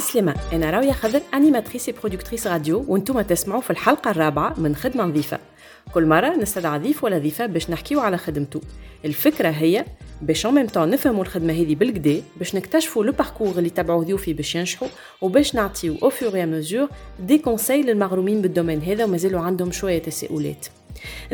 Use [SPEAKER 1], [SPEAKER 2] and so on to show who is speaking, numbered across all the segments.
[SPEAKER 1] عسلامة أنا راوية خضر أنيماتريس برودكتريس راديو وأنتم تسمعوا في الحلقة الرابعة من خدمة نظيفة. كل مرة نستدعى ضيف ولا ضيفة باش نحكيو على خدمته الفكرة هي باش ان ميم نفهموا الخدمة هذه بالكدا باش نكتشفوا لو باركور اللي تبعوه ضيوفي باش ينجحوا وباش نعطيو أو فور يا مزور دي كونساي للمغرومين بالدومين هذا ومازالوا عندهم شوية تساؤلات.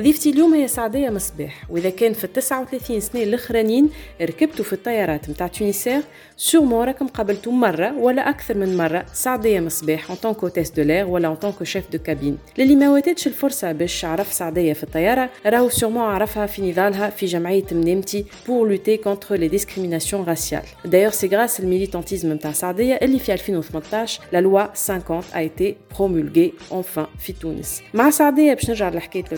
[SPEAKER 1] ضيفتي اليوم هي سعدية مصباح وإذا كان في التسعة وثلاثين سنة الأخرانيين ركبتوا في الطيارات متاع تونسير سورمون راكم قابلتوا مرة ولا أكثر من مرة سعدية مصباح ان طونك هوتيس دو لير ولا ان طونك شيف دو كابين للي ما واتتش الفرصة باش عرف سعدية في الطيارة راهو سورمون عرفها في نضالها في جمعية منامتي بور لوتي كونتر لي ديسكريميناسيون راسيال دايوغ سي غراس الميليتانتيزم نتاع سعدية اللي في 2018 لا لوا 50 a été promulguée enfin في تونس. مع سعدية باش نرجع لحكاية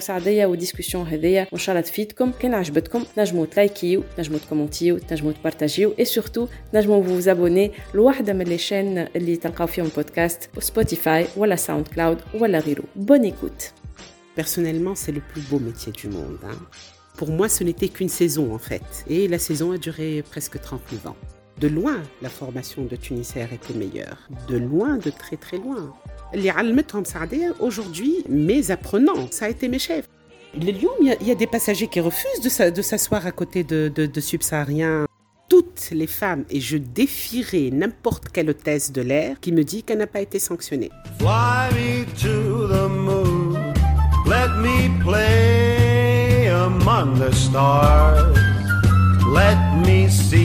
[SPEAKER 1] سعديه وديسكسيون هذيا وان شاء الله تفيدكم كان عجبتكم تنجموا تلايكيو تنجموا تكومونتيو تنجموا تبارتاجيو اي سورتو تنجموا vous abonner لواحدة من les chaînes اللي تلقاو فيهم بودكاست سبوتيفاي ولا ساوند كلاود ولا غيره بون écoute
[SPEAKER 2] Personnellement, c'est le plus beau métier du monde. hein. Pour moi, ce n'était qu'une saison en fait. Et la saison a duré presque 39 ans. De loin, la formation de Tunisair était meilleure. De loin, de très très loin. Les Almetom Saadé, aujourd'hui, mes apprenants, ça a été mes chefs. Le Lyon, il y, a des passagers qui refusent de, s'asseoir à côté de, de subsahariens toutes les femmes et je défierai n'importe quelle hôtesse de l'air qui me dit qu'elle n'a pas été sanctionnée.
[SPEAKER 3] Fly me to the moon, let me play among the stars, let me see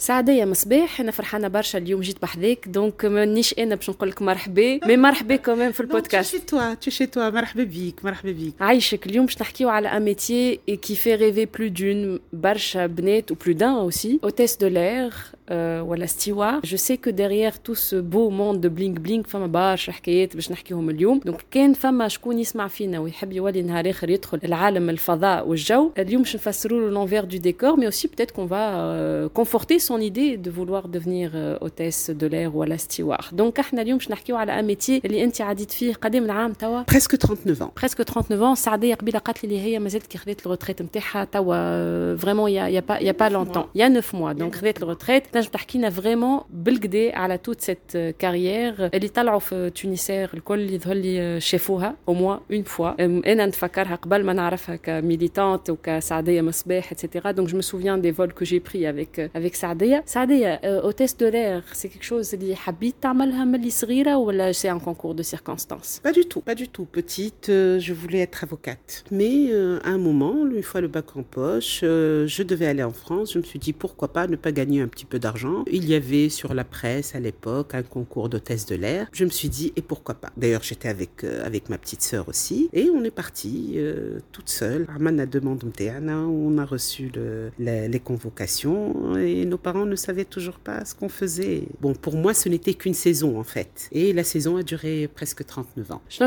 [SPEAKER 1] سعدية مصباح. أنا فرحانة برشا اليوم جيت بحذاك دونك مانيش أنا باش نقول لك مرحبا مي مرحبا كمان في البودكاست.
[SPEAKER 2] تو توا شي توا مرحبا بيك مرحبا بيك.
[SPEAKER 1] عايشك اليوم باش نحكيو على ان ميتيي كي في ريفي بلو دون برشا بنات وبلو دان اوسي اوتيس دو لير euh, ولا steward je sais que derrière tout ce beau monde de bling bling فما برشا حكايات باش نحكيهم اليوم دونك كان فما شكون يسمع فينا ويحب يولي نهار اخر يدخل العالم الفضاء والجو اليوم باش نفسروا له l'envers du décor mais aussi peut-être qu'on va euh, conforter son idée de vouloir devenir euh, hôtesse de l'air ولا steward دونك احنا اليوم باش نحكيو على ان métier اللي انت عديت فيه قدام العام توا
[SPEAKER 2] Presque 39 ans.
[SPEAKER 1] presque 39 ans سعديه قبيله قالت لي هي مازالت كي خذت الروتريت نتاعها توا فريمون يا يا با يا با لونتون يا 9 موا دونك خذت الروتريت تنجم تحكي لنا فريمون بالكدا على توت سيت كارير اللي طلعوا في تونسير الكل يظهر لي شافوها او موا اون فوا انا نتفكرها قبل ما نعرفها كميليتانت وكسعديه مصباح اتسيتيرا دونك جو me souviens des vols que j'ai pris avec avec سعديه سعديه hôtesse de l'air c'est quelque chose اللي حبيت تعملها ملي صغيره ولا c'est un concours de circonstances
[SPEAKER 2] Pas du tout, pas du tout. Petite, euh, je voulais être avocate. Mais euh, à un moment, une fois le bac en poche, euh, je devais aller en France. Je me suis dit pourquoi pas ne pas gagner un petit peu d'argent. il y avait sur la presse à l'époque un concours d'hôtesse de l'air. Je me suis dit, et pourquoi pas? D'ailleurs, j'étais avec, euh, avec ma petite sœur aussi. Et on est parti euh, toute seule. Armana demande on a reçu les convocations et nos parents ne savaient toujours pas ce qu'on faisait. Bon, pour moi, ce n'était qu'une saison en fait. Et la saison a duré presque 39 ans.
[SPEAKER 1] Je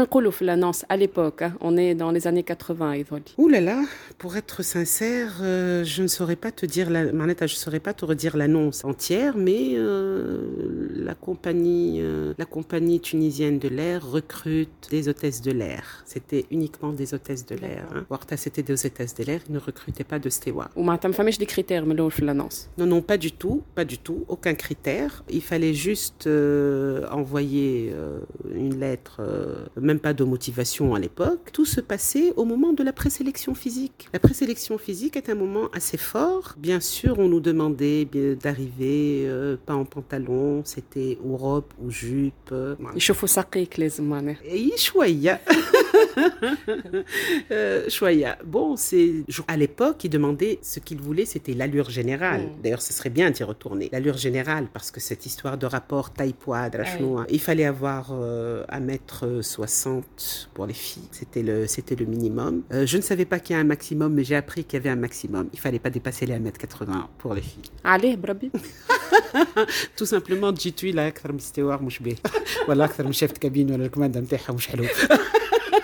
[SPEAKER 1] l'annonce à l'époque. Hein. On est dans les années 80, Evoli.
[SPEAKER 2] Ouh là là, pour être sincère, euh, je ne saurais pas te dire, la... Manette, je ne saurais pas te redire l'annonce entière, mais euh, euh, la, compagnie, tunisienne de l'air recrute des hôtesses de l'air. C'était uniquement des hôtesses de l'air. Hein. Warta, c'était des hôtesses de l'air, ils ne recrutaient pas de steward.
[SPEAKER 1] Ou des critères, mais l'annonce
[SPEAKER 2] Non, non, pas du tout, pas du tout, aucun critère. Il fallait juste euh, envoyer une lettre, même pas de motivation à l'époque. Tout se passait au moment de la présélection physique. La présélection physique est un moment assez fort. Bien sûr, on nous demandait d'arriver d'arriver euh, pas en pantalon, c'était ou robe ou jupe. euh,
[SPEAKER 1] يشوفوا ساقيك لازم معناها
[SPEAKER 2] Et شوية. Euh, Choya. Bon, c'est je- à l'époque, il demandait ce qu'il voulait, c'était l'allure générale.
[SPEAKER 1] Mm.
[SPEAKER 2] D'ailleurs, ce serait bien d'y retourner. L'allure générale, parce que cette histoire de rapport taille-poids, drachnoa, il fallait avoir euh, 1m60 pour les filles. C'était le, c'était le minimum. Euh, je ne savais pas qu'il y a un maximum, mais j'ai appris qu'il y avait un maximum. Il fallait pas dépasser les 1m80 pour les filles.
[SPEAKER 1] عليه بربي
[SPEAKER 2] tout simplement جيت ويلا اكثر من استوار مش به ولا اكثر من شافت كابين ولا الكمانده نتاعها مش حلو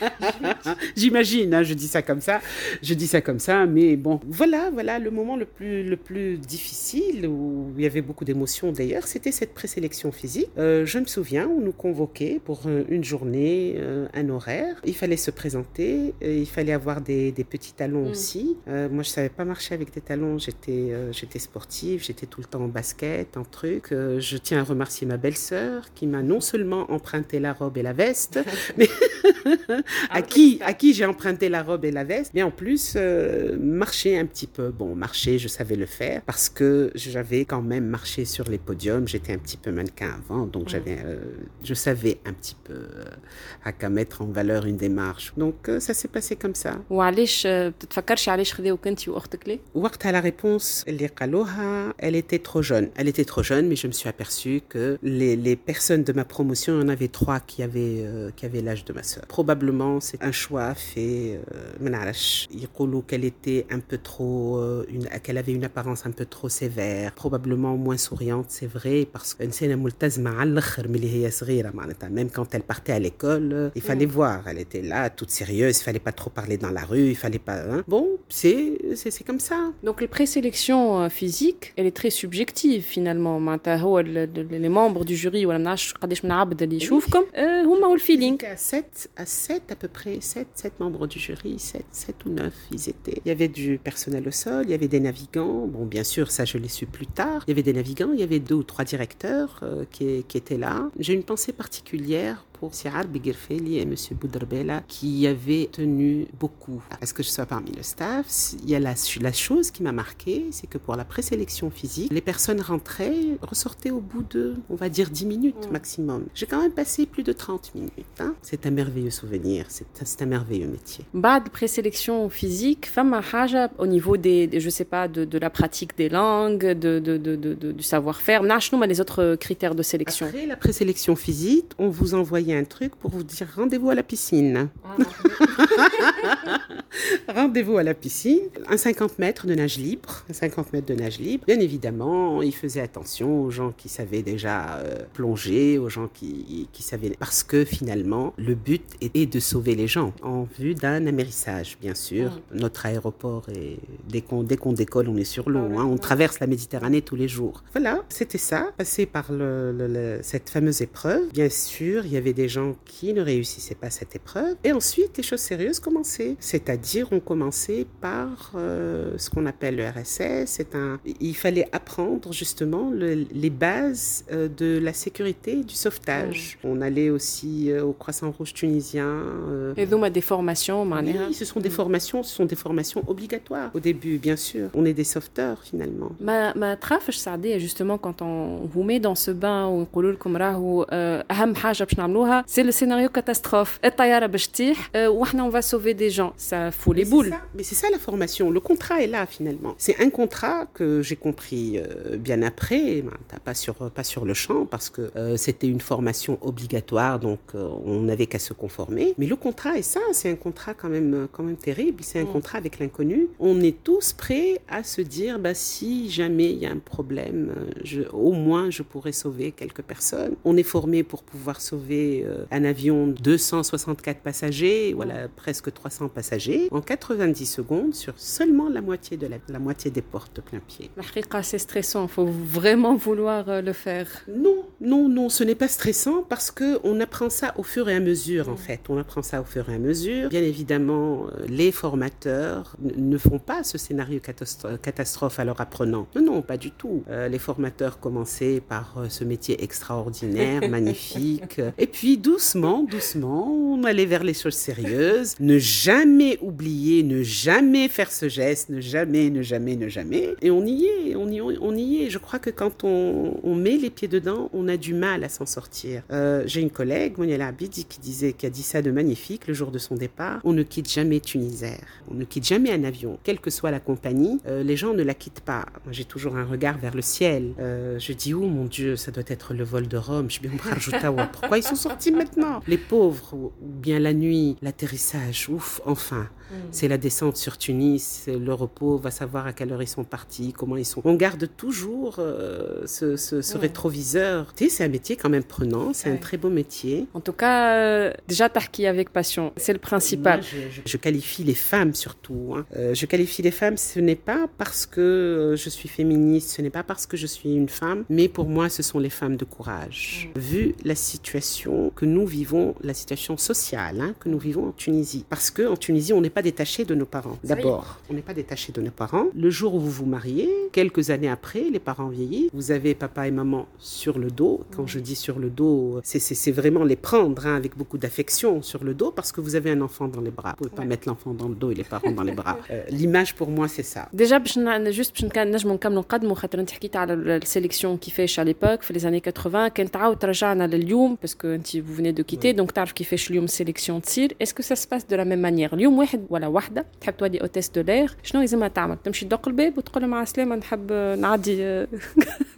[SPEAKER 2] J'imagine, hein, je dis ça comme ça, je dis ça comme ça, mais bon, voilà, voilà, le moment le plus, le plus difficile où il y avait beaucoup d'émotions d'ailleurs, c'était cette présélection physique. Euh, je me souviens, on nous convoquait pour euh, une journée, euh, un horaire. Il fallait se présenter, il fallait avoir des, des petits talons
[SPEAKER 1] Mm.
[SPEAKER 2] aussi. Euh, moi, je savais pas marcher avec des talons. J'étais, j'étais sportive, j'étais tout le temps en basket, en truc. Je tiens à remercier ma belle-sœur qui m'a non seulement emprunté la robe et la veste, mais à qui, à qui j'ai emprunté la robe et la veste, mais en plus euh, marcher un petit peu. Bon, marcher, je savais le faire parce que j'avais quand même marché sur les podiums. J'étais un petit peu mannequin avant, donc j'avais, euh, je savais un petit peu euh, à qu'à mettre en valeur une démarche. Donc euh, ça s'est passé comme ça.
[SPEAKER 1] وعلاش آه، بتتفكرش علاش خذاوك انت واختك ليه؟
[SPEAKER 2] وقتها la réponse اللي قالوها elle était trop jeune elle était trop jeune mais je me suis aperçu que les, les personnes de ma promotion il y en avait trois qui avaient euh, qui avaient l'âge de ma sœur probablement c'est un choix fait. Euh, qu'elle était un peu trop, euh, qu'elle avait une apparence un peu trop sévère, probablement moins souriante, c'est vrai, parce que même quand elle partait à l'école, il fallait mm. voir, elle était là, toute sérieuse, il fallait pas trop parler dans la rue, il fallait pas. Hein. Bon, c'est c'est comme ça.
[SPEAKER 1] Donc les présélections euh, physiques, elle est très subjective finalement. Oh, les membres du jury, ou la euh,
[SPEAKER 2] feeling. À 7, à 7 à peu près, 7, 7 membres du jury, 7, 7 ou 9 ils étaient. Il y avait du personnel au sol, il y avait des navigants, bon bien sûr ça je l'ai su plus tard, il y avait des navigants, il y avait deux ou trois directeurs euh, qui, qui étaient là. J'ai une pensée particulière propos, c'est et M. Boudrebella qui avaient tenu beaucoup à ce que je sois parmi le staff? Il y a la, la chose qui m'a marqué, c'est que pour la présélection physique, les personnes rentraient, ressortaient au bout de, on va dire, 10 minutes maximum. J'ai quand même passé plus de 30 minutes. Hein. C'est un merveilleux souvenir, c'est un merveilleux métier.
[SPEAKER 1] Bad présélection physique, femme haja au niveau des, je sais pas, de, de la pratique des langues, de, de, de du savoir-faire, mais les autres critères de sélection.
[SPEAKER 2] Après la présélection physique, on vous envoyait un truc pour vous dire rendez-vous à la piscine. Rendez-vous à la piscine, un 50 mètres de nage libre, un 50 mètres de nage libre. Bien évidemment, il faisait attention aux gens qui savaient déjà euh, plonger, aux gens qui, qui savaient... Parce que finalement, le but est de sauver les gens en vue d'un amérissage, bien sûr. Notre aéroport, est... dès qu'on qu'on décolle, on est sur l'eau. hein. On traverse la Méditerranée tous les jours. Voilà, c'était ça, passer par le- le- le- cette fameuse épreuve. Bien sûr, il y avait des gens qui ne réussissaient pas cette épreuve. Et ensuite, les choses sérieuses commençaient C'est-à-dire, on commençait par euh, ce qu'on appelle le RSS. C'est un... Il fallait apprendre justement le- les bases euh, de la sécurité et du sauvetage. On allait aussi euh, au Croissant Rouge tunisien. euh,
[SPEAKER 1] هذوما des formations معناها.
[SPEAKER 2] oui, ce sont des formations, ce sont des formations obligatoires au début, bien sûr. On est des sauveteurs finalement.
[SPEAKER 1] ما ما تخافش سعدية justement quand on vous met dans ce bain ونقولوا لكم راهو آه، أهم حاجة باش نعملوها c'est le scénario catastrophe الطيارة باش تطيح آه، وإحنا on va sauver des gens ça fout les
[SPEAKER 2] Mais
[SPEAKER 1] boules
[SPEAKER 2] Mais c'est ça la formation. Le contrat est là finalement. C'est un contrat que j'ai compris euh, bien après, ben, t'as pas sur pas sur le champ parce que euh, c'était une formation obligatoire, donc euh, on n'avait qu'à se conformer. Mais le contrat est ça. C'est un contrat quand même quand même terrible. C'est un
[SPEAKER 1] Mm.
[SPEAKER 2] contrat avec l'inconnu. On est tous prêts à se dire, bah si jamais il y a un problème, je, au moins je pourrais sauver quelques personnes. On est formé pour pouvoir sauver un avion de 264 passagers, voilà presque 300 300 passagers en 90 secondes sur seulement la moitié, de la, moitié des portes plein pied.
[SPEAKER 1] C'est stressant, il faut vraiment vouloir euh, le faire.
[SPEAKER 2] Non, non, non, ce n'est pas stressant parce qu'on apprend ça au fur et à mesure en fait. On apprend ça au fur et à mesure. Bien évidemment, euh, les formateurs ne font pas ce scénario catastrophe à leur apprenant. Non, non, pas du tout. Euh, les formateurs commençaient par ce métier extraordinaire, magnifique. Et puis doucement, doucement, on allait vers les choses sérieuses. Ne jamais oublier, ne jamais faire ce geste, ne jamais, ne jamais, ne jamais. Et on y est, on y, on y est. Je crois que quand on, met les pieds dedans, on a du mal à s'en sortir. Euh, J'ai une collègue, Moniela Abidi, qui disait, qui a dit ça de magnifique le jour de son départ. On ne quitte jamais Tunisair. On ne quitte jamais un avion, quelle que soit la compagnie. Euh, les gens ne la quittent pas. J'ai toujours un regard vers le ciel. Euh, je dis, oh mon Dieu, ça doit être le vol de Rome. Je dis, pourquoi ils sont sortis maintenant? Les pauvres, ou bien la nuit, l'atterrissage, ouf, enfin. C'est la descente sur Tunis, le repos, va savoir à quelle heure ils sont partis, comment ils sont. On garde toujours euh, ce, ce- ce
[SPEAKER 1] Mm.
[SPEAKER 2] rétroviseur. Tu sais, c'est un métier quand même prenant, c'est un
[SPEAKER 1] Ouais.
[SPEAKER 2] très beau métier.
[SPEAKER 1] En tout cas, euh, déjà Tarki avec passion, c'est le principal.
[SPEAKER 2] Moi, je, je- je qualifie les femmes surtout. hein. Euh, je qualifie les femmes, ce n'est pas parce que euh, je suis féministe, ce n'est pas parce que je suis une femme, mais pour moi, ce sont les femmes de courage. Vu la situation que nous vivons, la situation sociale hein, que nous vivons en Tunisie. Parce que en Tunisie, on n'est pas pas détaché de nos parents. D'abord, on n'est pas détaché de nos parents. Le jour où vous vous mariez, quelques années après, les parents vieillissent. Vous avez papa et maman sur le dos. Quand je dis sur le dos, c'est vraiment les prendre hein, avec beaucoup d'affection sur le dos parce que vous avez un enfant dans les bras. Vous ne pouvez pas mettre l'enfant dans le dos et les parents dans les bras. Euh, l'image pour moi, c'est ça.
[SPEAKER 1] Déjà, juste la sélection qui fait à l'époque, les années 80, parce que vous venez de quitter, donc tu as fait sélection de. Est-ce que ça se passe de la même manière? ولا وحده تحب تولي اوتيس دو لير شنو لازمها تعمل تمشي تدق الباب وتقول لها مع السلامه نحب نعدي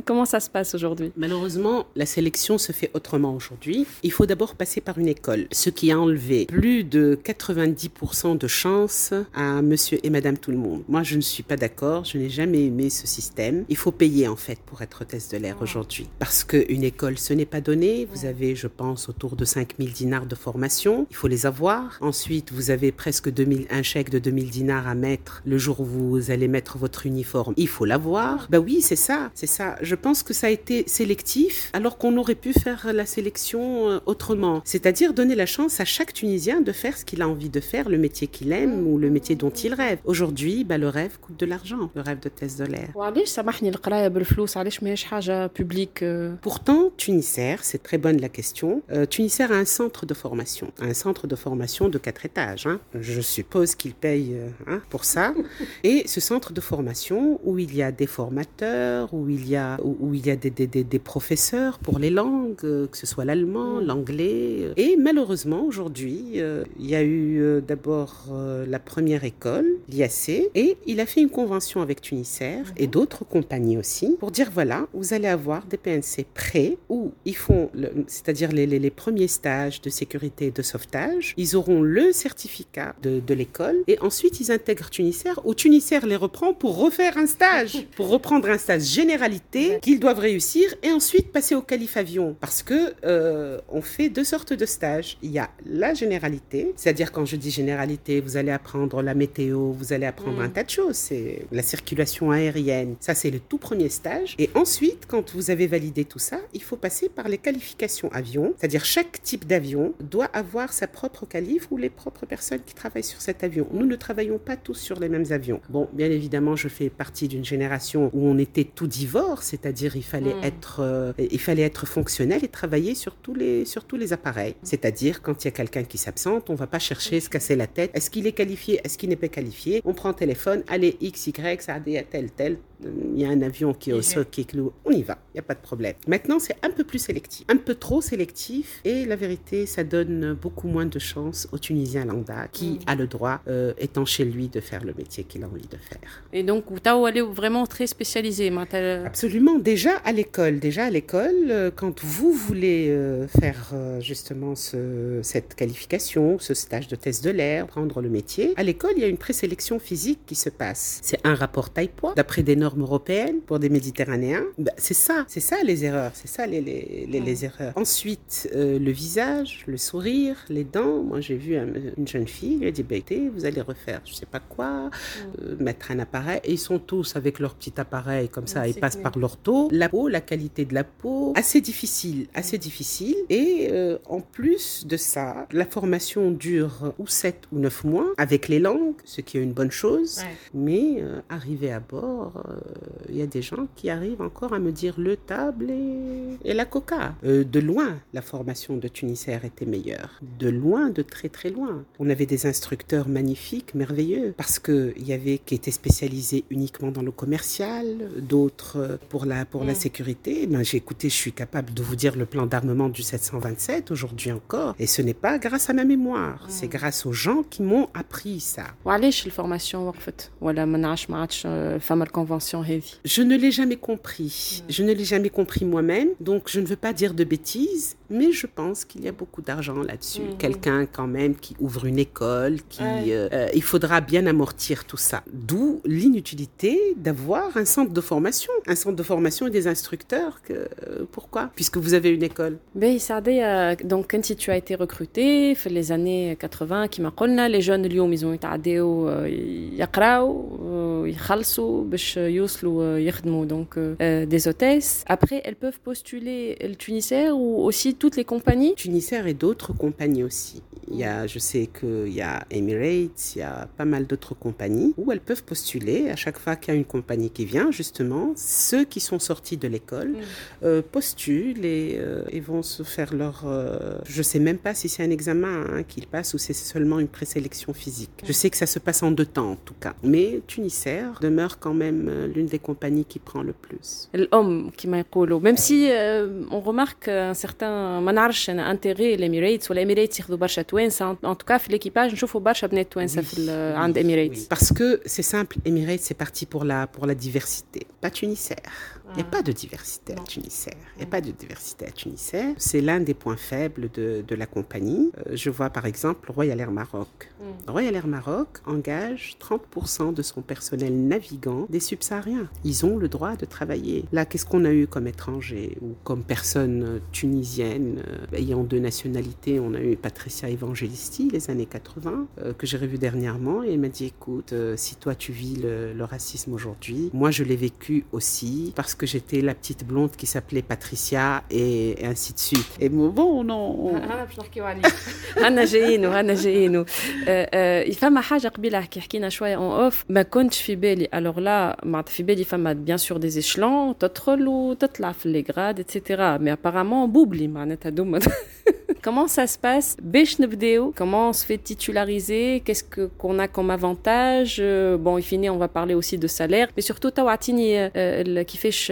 [SPEAKER 1] comment ça se passe aujourd'hui
[SPEAKER 2] Malheureusement, la sélection se fait autrement aujourd'hui. Il faut d'abord passer par une école, ce qui a enlevé plus de 90% de chance à monsieur et madame tout le monde. Moi, je ne suis pas d'accord, je n'ai jamais aimé ce système. Il faut payer en fait pour être hôtesse de l'air aujourd'hui. Parce qu'une école, ce n'est pas donné. Vous avez, je pense, autour de 5000 dinars de formation. Il faut les avoir. Ensuite, vous avez presque 2000, un chèque de 2000 dinars à mettre le jour où vous allez mettre votre uniforme, il faut l'avoir. Ben oui, c'est ça, c'est ça. Je pense que ça a été sélectif, alors qu'on aurait pu faire la sélection euh, autrement. C'est-à-dire donner la chance à chaque Tunisien de faire ce qu'il a envie de faire, le métier qu'il aime ou le métier dont il rêve. Aujourd'hui, bah, le rêve coûte de l'argent, le rêve de thèse de. Pourtant, Tunisair, c'est très bonne la question. Euh, Tunisair a un centre de formation, un centre de formation de quatre étages. Hein. Je suis suppose qu'il paye euh, hein, pour ça. Et ce centre de formation où il y a des formateurs, où il y a, où, il y a des, des, des, des professeurs pour les langues, euh, que ce soit l'allemand, l'anglais. euh. Et malheureusement, aujourd'hui, euh, il y a eu euh, d'abord euh, la première école, l'IAC, et il a fait une convention avec Tunisair et d'autres compagnies aussi pour dire voilà, vous allez avoir des PNC prêts où ils font, c'est-à-dire les, les, les premiers stages de sécurité et de sauvetage, ils auront le certificat de, de l'école et ensuite ils intègrent Tunisair ou Tunisair les reprend pour refaire un stage, pour reprendre un stage généralité qu'ils doivent réussir et ensuite passer au calife avion parce que euh, on fait deux sortes de stages. Il y a la généralité, c'est-à-dire quand je dis généralité, vous allez apprendre la météo, vous allez apprendre un tas de choses. C'est la circulation aérienne. Ça, c'est le tout premier stage. Et ensuite, quand vous avez validé tout ça, il faut passer par les qualifications avion. C'est-à-dire chaque type d'avion doit avoir sa propre qualif ou les propres personnes qui travaillent sur cet avion. Nous ne travaillons pas tous sur les mêmes avions. Bon, bien évidemment, je fais partie d'une génération où on était tout divorce, c'est-à-dire il fallait
[SPEAKER 1] Mm.
[SPEAKER 2] être, euh, il fallait être fonctionnel et travailler sur tous les, sur tous les appareils. C'est-à-dire quand il y a quelqu'un qui s'absente, on va pas chercher se casser la tête. Est-ce qu'il est qualifié? Est-ce qu'il n'est pas qualifié? On prend téléphone, allez X, Y, ça a des tel, tel. Il y a un avion qui est au sol, qui est clou. On y va, il n'y a pas de problème. Maintenant, c'est un peu plus sélectif, un peu trop sélectif. Et la vérité, ça donne beaucoup moins de chance au Tunisien lambda qui a le droit, euh, étant chez lui, de faire le métier qu'il a envie de faire.
[SPEAKER 1] Et donc, Tao, est vraiment très spécialisé,
[SPEAKER 2] Absolument, déjà à l'école. Déjà à l'école, euh, quand vous voulez euh, faire justement cette qualification, ce stage de test de l'air, prendre le métier, à l'école, il y a une présélection physique qui se passe. C'est un rapport taille-poids, d'après des normes européennes pour des Méditerranéens. Bah, c'est ça, c'est ça les erreurs, c'est ça les, les, les, erreurs. Ensuite, le visage, le sourire, les dents. Moi, j'ai vu une jeune fille, elle dit, bah, vous allez refaire je sais pas quoi, euh, mettre un appareil. Et ils sont tous avec leur petit appareil comme ça, ils passent par leur dos. La peau, la qualité de la peau, assez difficile, assez difficile. Et euh, en plus de ça, la formation dure ou 7 ou 9 mois avec les langues, ce qui est une bonne chose.
[SPEAKER 1] Ouais.
[SPEAKER 2] Mais euh, arrivé à bord, il y a des gens qui arrivent encore à me dire le table et, et la coca. De loin, la formation de Tunisair était meilleure. De loin, de très très loin. On avait des instructeurs magnifiques, merveilleux, parce qu'il y avait qui étaient spécialisés uniquement dans le commerciales, d'autres euh, pour la, pour la
[SPEAKER 1] Mm.
[SPEAKER 2] sécurité. Ben, j'ai écouté, je suis capable de vous dire le plan d'armement du 727 aujourd'hui encore. Et ce n'est pas grâce à ma mémoire, c'est grâce aux gens qui m'ont appris ça.
[SPEAKER 1] وعلاش الفورماسيون وقفت ولا ما نعرفش ما عادش آه، فما الكونفنسيون هذه
[SPEAKER 2] Je ne l'ai jamais compris. Je ne l'ai jamais compris moi-même. Donc, je ne veux pas dire de bêtises, mais je pense qu'il y a beaucoup d'argent là-dessus.
[SPEAKER 1] Mhm.
[SPEAKER 2] Quelqu'un, quand même, qui ouvre une école, qui,
[SPEAKER 1] Ouais.
[SPEAKER 2] euh, euh, il faudra bien amortir tout ça. D'où l'inutilité d'avoir un centre de formation. Un centre de formation et des instructeurs. Que, euh, pourquoi Puisque vous avez une école.
[SPEAKER 1] باهي سعدية دونك انت tu as été recruté في les années 80 كما قلنا les jeunes اليوم ils ont يتعداو آه، يقراو آه، يخلصوا باش يوصلوا آه، يخدموا donc euh, des hôtesses après elles peuvent postuler le Tunisair ou aussi toutes les compagnies
[SPEAKER 2] Tunisair et d'autres compagnies aussi. Il y a, je sais qu'il y a Emirates, il y a pas mal d'autres compagnies où elles peuvent postuler à chaque fois qu'il y a une compagnie qui vient, justement, ceux qui sont sortis de l'école mm. euh, postulent euh, et, vont se faire leur... Euh, je sais même pas si c'est un examen hein, qu'ils passent ou c'est seulement une présélection physique. Je sais que ça se passe en deux temps en tout cas. Mais Tunisair demeure quand même euh, l'une des compagnies qui prend le plus.
[SPEAKER 1] L'homme qui m'a même si on remarque un certain intérêt l'Emirates ou l'Emirates en tout cas l'équipage, je trouve برشا بنات توانسه في ال- عند Emirates
[SPEAKER 2] Oui, Parce que c'est simple, Emirates, c'est parti pour la, pour la diversité, pas Tunisair. Il n'y a pas de diversité à Tunisair. Il n'y a pas de diversité à Tunisair. C'est l'un des points faibles de, de la compagnie. Euh, je vois par exemple Royal Air Maroc. Royal Air Maroc engage 30% de son personnel navigant des subsahariens. Ils ont le droit de travailler. Là, qu'est-ce qu'on a eu comme étranger ou comme personne euh, tunisienne euh, ayant deux nationalités? On a eu Patricia Evangelisti, les années 80, euh, que j'ai revu dernièrement, et elle m'a dit écoute, euh, si toi tu vis le, le racisme aujourd'hui, moi je l'ai vécu aussi parce que j'étais la petite blonde qui s'appelait Patricia et, et ainsi de suite. Et bon, bon non.
[SPEAKER 1] انا باش نحكيو عليه انا جايينو انا جايينو فما حاجه قبيله كي حكينا شويه اون اوف ما كنتش في بالي الوغ لا معناتها في بالي فما بيان سور دي ايشلون تدخل وتطلع في لي غراد اتسيتيرا مي ابارامون بوبلي معناتها دوما Comment ça se passe باش نبداو Comment on se fait titulariser Qu'est-ce que qu'on a comme avantage Euh, Bon, in fine, on va parler aussi de salaire, mais surtout تو اعطيني آه،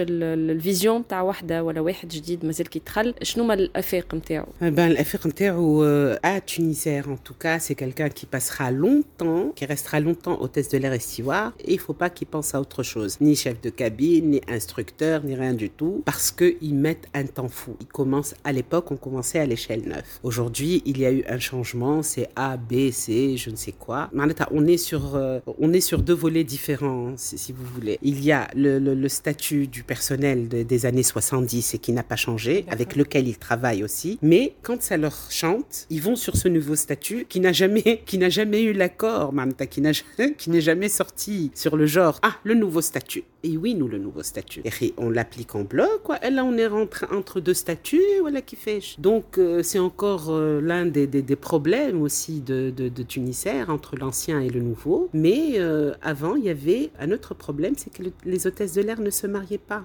[SPEAKER 1] ال- كيفاش ال- ال- الفيزيون تاع وحده ولا واحد جديد مازال كيدخل شنو هما الافاق نتاعو
[SPEAKER 2] Eh ben, l'affaire Ntero, euh, à Tunisair, en tout cas, c'est quelqu'un qui passera longtemps, qui restera longtemps hôtesse de l'air et steward, et il faut pas qu'il pense à autre chose. Ni chef de cabine, ni instructeur, ni rien du tout, parce qu'ils mettent un temps fou. Ils commencent, à l'époque, on commençait à l'échelle 9. Aujourd'hui, il y a eu un changement, c'est A, B, C, je ne sais quoi. Maneta, On est sur, euh, on est sur deux volets différents, si, si vous voulez. Il y a le, le- le statut du personnel de- des années 70 et qui n'a pas changé, avec lequel ils travaillent aussi. Mais quand ça leur chante, ils vont sur ce nouveau statut qui n'a jamais, qui n'a jamais eu l'accord, Mamta, qui n'a, qui n'est jamais sorti sur le genre. Ah, le nouveau statut. Et oui, nous, le nouveau statut. Et on l'applique en bloc, quoi. Et là, on est rentré entre deux statuts, voilà qui fait. Donc, euh, c'est encore euh, l'un des, des- des problèmes aussi de, de, de Tunisair entre l'ancien et le nouveau. Mais euh, avant, il y avait un autre problème, c'est que le- les hôtesses de l'air ne se mariaient pas.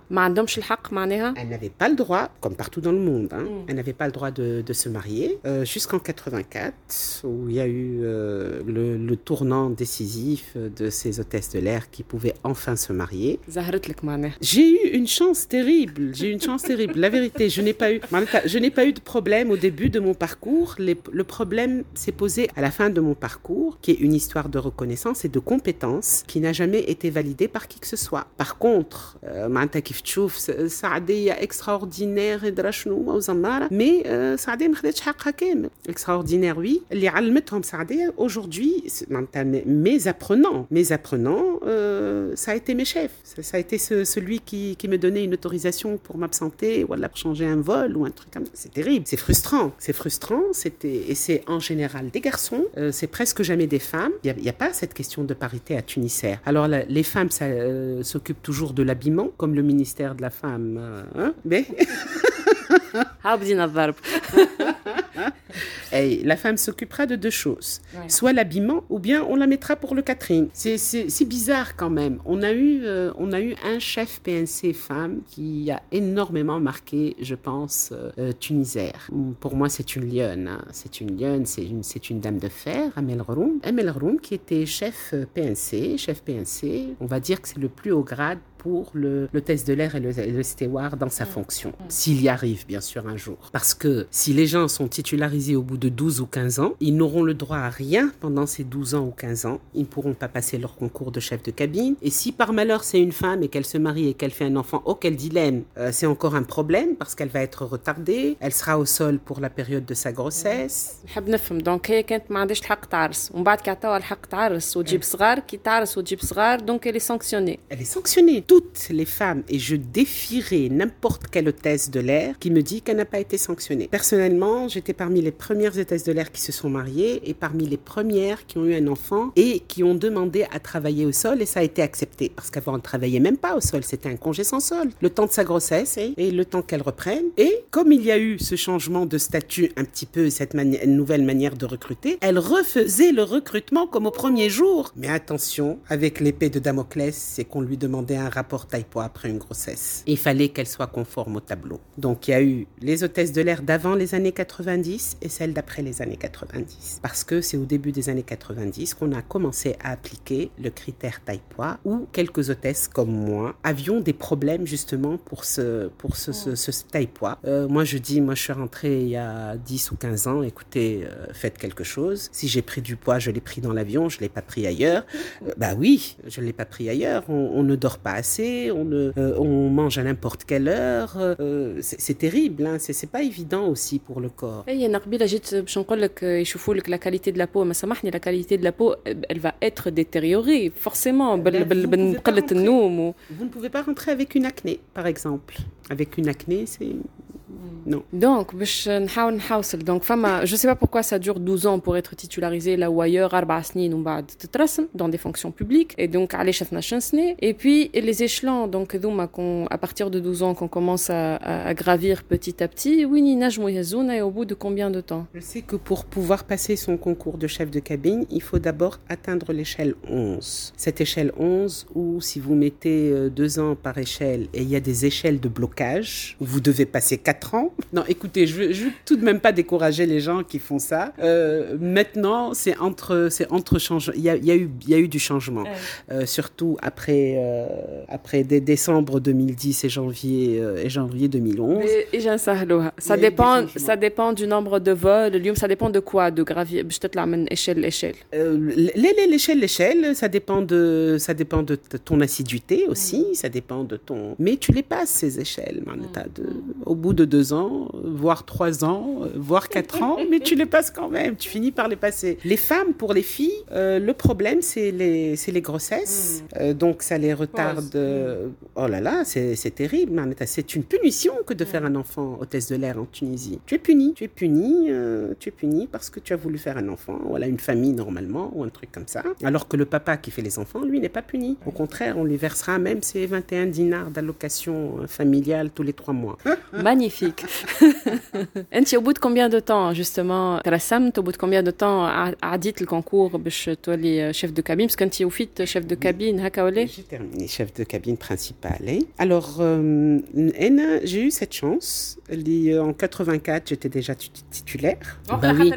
[SPEAKER 2] Elle n'avait pas le droit, comme partout dans le monde, hein, elle n'avait pas le droit de, se marier. Euh, jusqu'en 84, où il y a eu euh, le, tournant décisif de ces hôtesses de l'air qui pouvaient enfin se marier. J'ai eu une chance terrible. J'ai une chance terrible. La vérité, je n'ai pas eu, je n'ai pas eu de problème au début de mon parcours. Le problème s'est posé à la fin de mon parcours, qui est une histoire de reconnaissance et de compétence qui n'a jamais été validée par qui que ce soit. Par contre, euh, معناتها كيف تشوف س- سعدية extraordinaire ادرا شنو وزمارة mais euh, سعدية ما خدتش حقها كامل extraordinaire oui اللي علمتهم سعدية aujourd'hui c'est- معناتها mes apprenants mes apprenants euh, ça a été mes chefs ça, ça a été ce- celui qui, qui me donnait une autorisation pour m'absenter ou alors pour changer un vol ou un truc comme ça c'est terrible c'est frustrant c'est frustrant c'était et c'est en général des garçons euh, c'est presque jamais des femmes il n'y a, il y a pas cette question de parité à Tunisair alors la- les femmes ça, euh, s'occupent toujours de l'habillement comme le ministère de la femme. Hein? hein mais... hey, la femme s'occupera de deux choses. Soit l'habillement ou bien on la mettra pour le Catherine. C'est bizarre quand même. On a, eu, euh, on a eu un chef PNC femme qui a énormément marqué, je pense, euh, euh Tunisaire. Pour moi, c'est une lionne. Hein. C'est une lionne, c'est une, une dame de fer, Amel Roum. Amel Roum qui était chef euh, PNC. Chef PNC, on va dire que c'est le plus haut grade pour le, le test de l'air et le, et le steward dans sa fonction. S'il y arrive, bien sûr, un jour. Parce que si les gens sont titularisés au bout de 12 ou 15 ans, ils n'auront le droit à rien pendant ces 12 ans ou 15 ans. Ils ne pourront pas passer leur concours de chef de cabine. Et si par malheur c'est une femme et qu'elle se marie et qu'elle fait un enfant, oh quel dilemme Euh, C'est encore un problème parce qu'elle va être retardée. Elle sera au sol pour la période de sa grossesse.
[SPEAKER 1] نحب نفهم دونك هي كانت ما عندهاش الحق تعرس ومن بعد كي عطاوها الحق تعرس وتجيب صغار كي تعرس وتجيب صغار دونك elle est sanctionnée
[SPEAKER 2] Elle est sanctionnée. Toutes les femmes, et je défierai n'importe quelle hôtesse de l'air qui me dit qu'elle n'a pas été sanctionnée. Personnellement, j'étais parmi les premières hôtesses de l'air qui se sont mariées et parmi les premières qui ont eu un enfant et qui ont demandé à travailler au sol et ça a été accepté. Parce qu'avant, elle ne travaillait même pas au sol, c'était un congé sans sol. Le temps de sa grossesse et, et le temps qu'elle reprenne. Et comme il y a eu ce changement de statut un petit peu, cette mani- nouvelle manière de recruter, elle refaisait le recrutement comme au premier jour. Mais attention, avec l'épée de Damoclès, c'est qu'on lui demandait un rapport taille-poids après une grossesse. Il fallait qu'elle soit conforme au tableau. Donc il y a eu les hôtesses de l'air d'avant les années 90 et celles d'après les années 90. Parce que c'est au début des années 90 qu'on a commencé à appliquer le critère taille-poids où quelques hôtesses comme moi avions des problèmes justement pour ce, pour ce, ce, ce taille-poids. Euh, moi je dis, moi je suis rentrée il y a 10 ou 15 ans, écoutez, euh, faites quelque chose. Si j'ai pris du poids, je l'ai pris dans l'avion, je ne l'ai pas pris ailleurs. Euh, bah oui, je ne l'ai pas pris ailleurs. On, on ne dort pas euh, on, mange à n'importe quelle heure. Euh, c'est terrible, hein, c'est pas évident aussi pour le corps.
[SPEAKER 1] La qualité de la peau, mais ça marche, la qualité de la peau, euh, elle va être détériorée, forcément. Eh
[SPEAKER 2] ben,
[SPEAKER 1] ben,
[SPEAKER 2] vous ne pouvez pas rentrer avec une acné, par exemple. Avec une acné, c'est Mm. Non.
[SPEAKER 1] Donc, donc femme, euh, je sais pas pourquoi ça dure 12 ans pour être titularisé là ou ailleurs, dans des fonctions publiques, et donc à Et puis les échelons, donc à partir de 12 ans qu'on commence à, gravir petit à petit, oui, et au bout de combien de temps?
[SPEAKER 2] Je sais que pour pouvoir passer son concours de chef de cabine, il faut d'abord atteindre l'échelle 11. Cette échelle 11, où si vous mettez euh, deux ans par échelle et il y a des échelles de blocage, vous devez passer 4 4 ans. Non, écoutez, je ne veux tout de même pas décourager les gens qui font ça. Euh, maintenant, c'est entre, entre changements. Il y a, y, a y a, eu du changement. Ouais. Euh, surtout après, euh, après décembre 2010 et janvier, euh, et janvier 2011. Mais, et
[SPEAKER 1] ça,
[SPEAKER 2] ça
[SPEAKER 1] dépend, ça dépend du nombre de vols. Ça dépend de quoi? De gravier Peut-être échelle, échelle.
[SPEAKER 2] Euh, l'échelle, l'échelle, ça dépend de, ça dépend de ton assiduité aussi. Ouais. Ça dépend de ton. Mais tu les passes, ces échelles. Ouais. De, au bout de deux ans, voire trois ans, voire quatre ans, mais tu les passes quand même. Tu finis par les passer. Les femmes, pour les filles, euh, le problème c'est les, grossesses, Euh, donc ça les retarde. euh, Oh là là, c'est terrible. C'est une punition que de faire un enfant hôtesse de l'air en Tunisie. Tu es puni, tu es puni, euh, tu es puni parce que tu as voulu faire un enfant. Voilà, une famille normalement ou un truc comme ça. Alors que le papa qui fait les enfants, lui, n'est pas puni. Au contraire, on lui versera même ses 21 dinars d'allocation familiale tous les trois mois.
[SPEAKER 1] magnifique انت au bout de combien de temps justement ترسمت au bout de combien de temps ع- عديت الكونكور باش تولي chef de cabine parce كنتي وفيت chef de cabine هكا ولا
[SPEAKER 2] J'ai terminé chef de cabine principale. hein. Alors, euh, N, j'ai eu cette chance. Les- En 84, j'étais déjà tu- titulaire. Bah oui.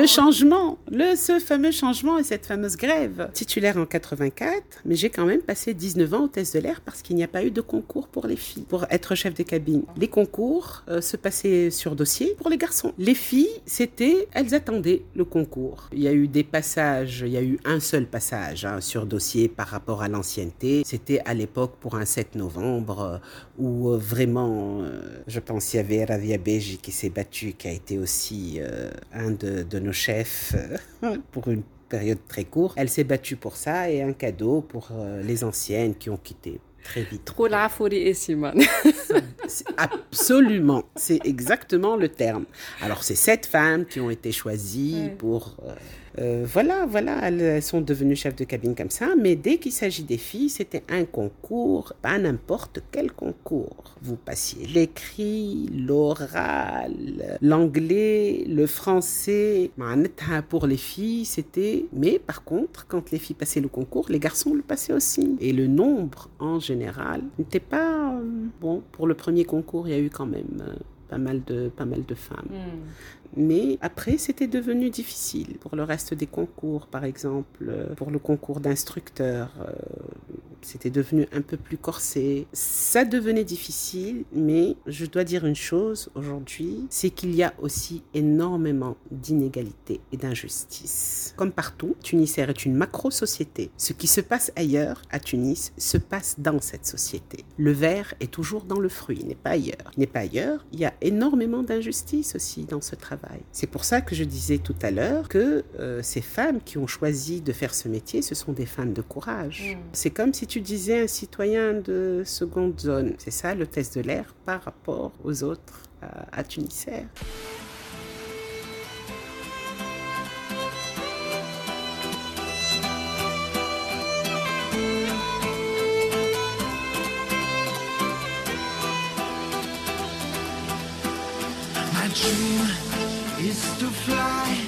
[SPEAKER 2] Le changement, le, ce fameux changement et cette fameuse grève. Titulaire en 84, mais j'ai quand même passé 19 ans hôtesse de l'air parce qu'il n'y a pas eu de concours pour les filles, pour être chef de cabine. Les concours euh, se passaient sur dossier pour les garçons. Les filles, c'était, elles attendaient le concours. Il y a eu des passages, il y a eu un seul passage hein, sur dossier par rapport à l'ancienneté. C'était à l'époque pour un 7 novembre euh, où euh, vraiment, je pense, il y avait Ravia Beji qui s'est battu, qui a été aussi un de, nos chefs pour une période très courte. Elle s'est battue pour ça et un cadeau pour les anciennes qui ont quitté Très vite.
[SPEAKER 1] Trop
[SPEAKER 2] la Absolument, c'est exactement le terme. Alors, c'est sept femmes qui ont été choisies pour. Euh, euh, voilà, voilà, elles sont devenues chefs de cabine comme ça. Mais dès qu'il s'agit des filles, c'était un concours, pas n'importe quel concours. Vous passiez l'écrit, l'oral, l'anglais, le français. Pour les filles, c'était. Mais par contre, quand les filles passaient le concours, les garçons le passaient aussi. Et le nombre, en général, n'était pas. Euh, bon, pour le premier concours, il y a eu quand même euh, pas mal de, pas mal de femmes. Hmm. Mais après, c'était devenu difficile pour le reste des concours, par exemple, euh, pour le concours d'instructeur. euh, C'était devenu un peu plus corsé. Ça devenait difficile, mais je dois dire une chose aujourd'hui, c'est qu'il y a aussi énormément d'inégalités et d'injustices. Comme partout, Tunisair est une macro-société. Ce qui se passe ailleurs, à Tunis, se passe dans cette société. Le verre est toujours dans le fruit, il n'est pas ailleurs. Il n'est pas ailleurs, il y a énormément d'injustices aussi dans ce travail. C'est pour ça que je disais tout à l'heure que euh, ces femmes qui ont choisi de faire ce métier, ce sont des femmes de courage. C'est comme si tu disais un citoyen de seconde zone. C'est ça le test de l'air par rapport aux autres à, à Tunisair.
[SPEAKER 3] Fly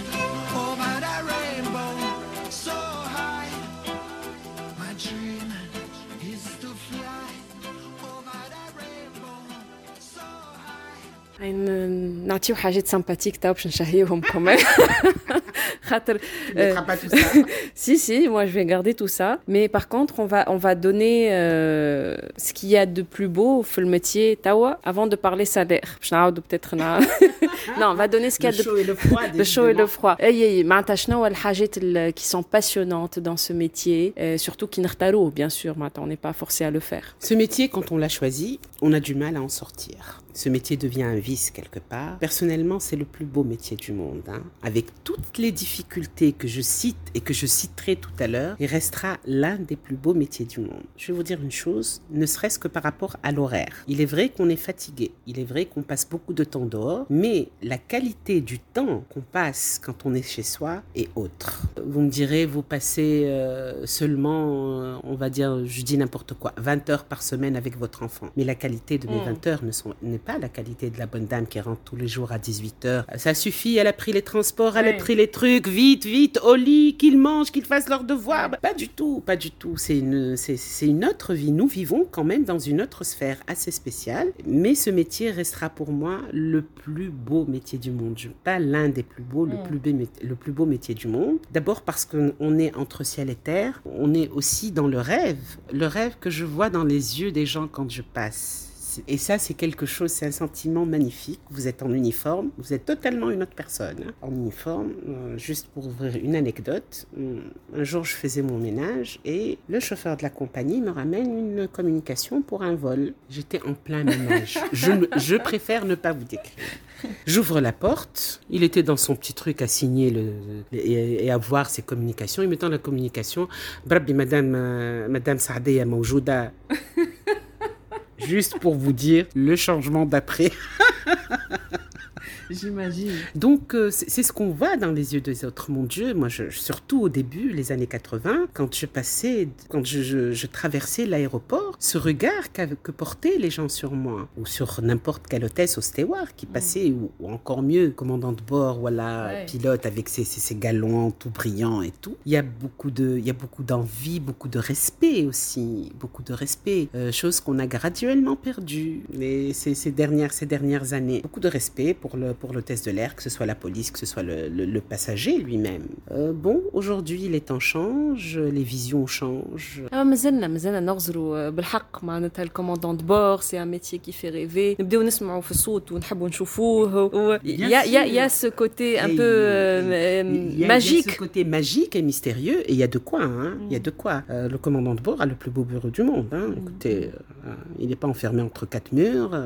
[SPEAKER 1] نعطيو حاجات سامباتيك تو باش نشهيوهم كمان خاطر
[SPEAKER 2] Tu mettras pas tout ça.
[SPEAKER 1] Si, si, moi je vais garder tout ça. Mais par contre, on va, on va donner euh, ce qu'il y a de plus beau في le métier tawa avant de parler salaire. باش نعاودوا peut-être na... non, on va donner ce qu'il y a
[SPEAKER 2] Le
[SPEAKER 1] de
[SPEAKER 2] chaud et le froid.
[SPEAKER 1] le chaud et le
[SPEAKER 2] décidément.
[SPEAKER 1] froid. اي اي معناتها شنو هو الحاجات ال- qui sont passionnantes dans ce métier, euh, surtout qui نختاروه bien sûr, معناتها on n'est pas forcé à le faire.
[SPEAKER 2] Ce métier, quand on l'a choisi, on a du mal à en sortir. Ce métier devient un vice quelque part. Personnellement, c'est le plus beau métier du monde. hein. Avec toutes les difficultés que je cite et que je citerai tout à l'heure, il restera l'un des plus beaux métiers du monde. Je vais vous dire une chose, ne serait-ce que par rapport à l'horaire. Il est vrai qu'on est fatigué, il est vrai qu'on passe beaucoup de temps dehors, mais la qualité du temps qu'on passe quand on est chez soi est autre. Vous me direz, vous passez euh, seulement, euh, on va dire, je dis n'importe quoi, 20 heures par semaine avec votre enfant. Mais la qualité de mes 20 heures ne sont- n'est pas la qualité de la bonne dame qui rentre tous les jours à 18 heures. Ça suffit, elle a pris les transports, elle a pris les trucs, vite, vite, au lit, qu'ils mangent, qu'ils fassent leurs devoirs. Pas du tout, pas du tout. C'est une, c'est, c'est une autre vie. Nous vivons quand même dans une autre sphère assez spéciale. Mais ce métier restera pour moi le plus beau métier du monde. Je- Pas l'un des plus beaux, le, plus beau, le plus beau métier du monde. D'abord parce qu'on est entre ciel et terre. On est aussi dans le rêve. Le rêve que je vois dans les yeux des gens quand je passe. Et ça, c'est quelque chose, c'est un sentiment magnifique. Vous êtes en uniforme, vous êtes totalement une autre personne. En uniforme, euh, juste pour ouvrir une anecdote, euh, un jour, je faisais mon ménage et le chauffeur de la compagnie me ramène une communication pour un vol. J'étais en plein ménage. je, préfère ne pas vous décrire. J'ouvre la porte. Il était dans son petit truc à signer le, et, et à voir ses communications. Il me tend la communication. Brabbi, madame, euh, madame Saadeya Maoujouda. Juste pour vous dire le changement d'après.
[SPEAKER 1] J'imagine.
[SPEAKER 2] Donc, euh, c'est ce qu'on voit dans les yeux des autres. Mon Dieu, moi, je, surtout au début, les années 80, quand je passais, quand je, je- je traversais l'aéroport, ce regard que portaient les gens sur moi, ou sur n'importe quelle hôtesse au steward qui passait, ou, ou encore mieux, commandant de bord, voilà,
[SPEAKER 1] Ouais.
[SPEAKER 2] pilote avec ses, ses, ses galons tout brillants et tout. Il y a beaucoup de, il y a beaucoup d'envie, beaucoup de respect aussi, beaucoup de respect, euh, chose qu'on a graduellement perdue les, ces, ces dernières, ces dernières années. Beaucoup de respect pour le, pour l'hôtesse de l'air, que ce soit la police, que ce soit le, passager lui-même. Euh, bon, aujourd'hui, les temps changent, les visions changent.
[SPEAKER 1] Ah, euh, le commandant de bord, c'est un métier qui
[SPEAKER 2] fait
[SPEAKER 1] rêver. Il
[SPEAKER 2] y
[SPEAKER 1] a ce côté un
[SPEAKER 2] peu
[SPEAKER 1] euh,
[SPEAKER 2] euh y a, magique. Y a ce côté magique et mystérieux, et il y a de quoi. Hein. Il y a de quoi. Le commandant de bord a le plus beau bureau du monde. Hein. Mm. Écoutez, il n'est pas enfermé entre quatre murs.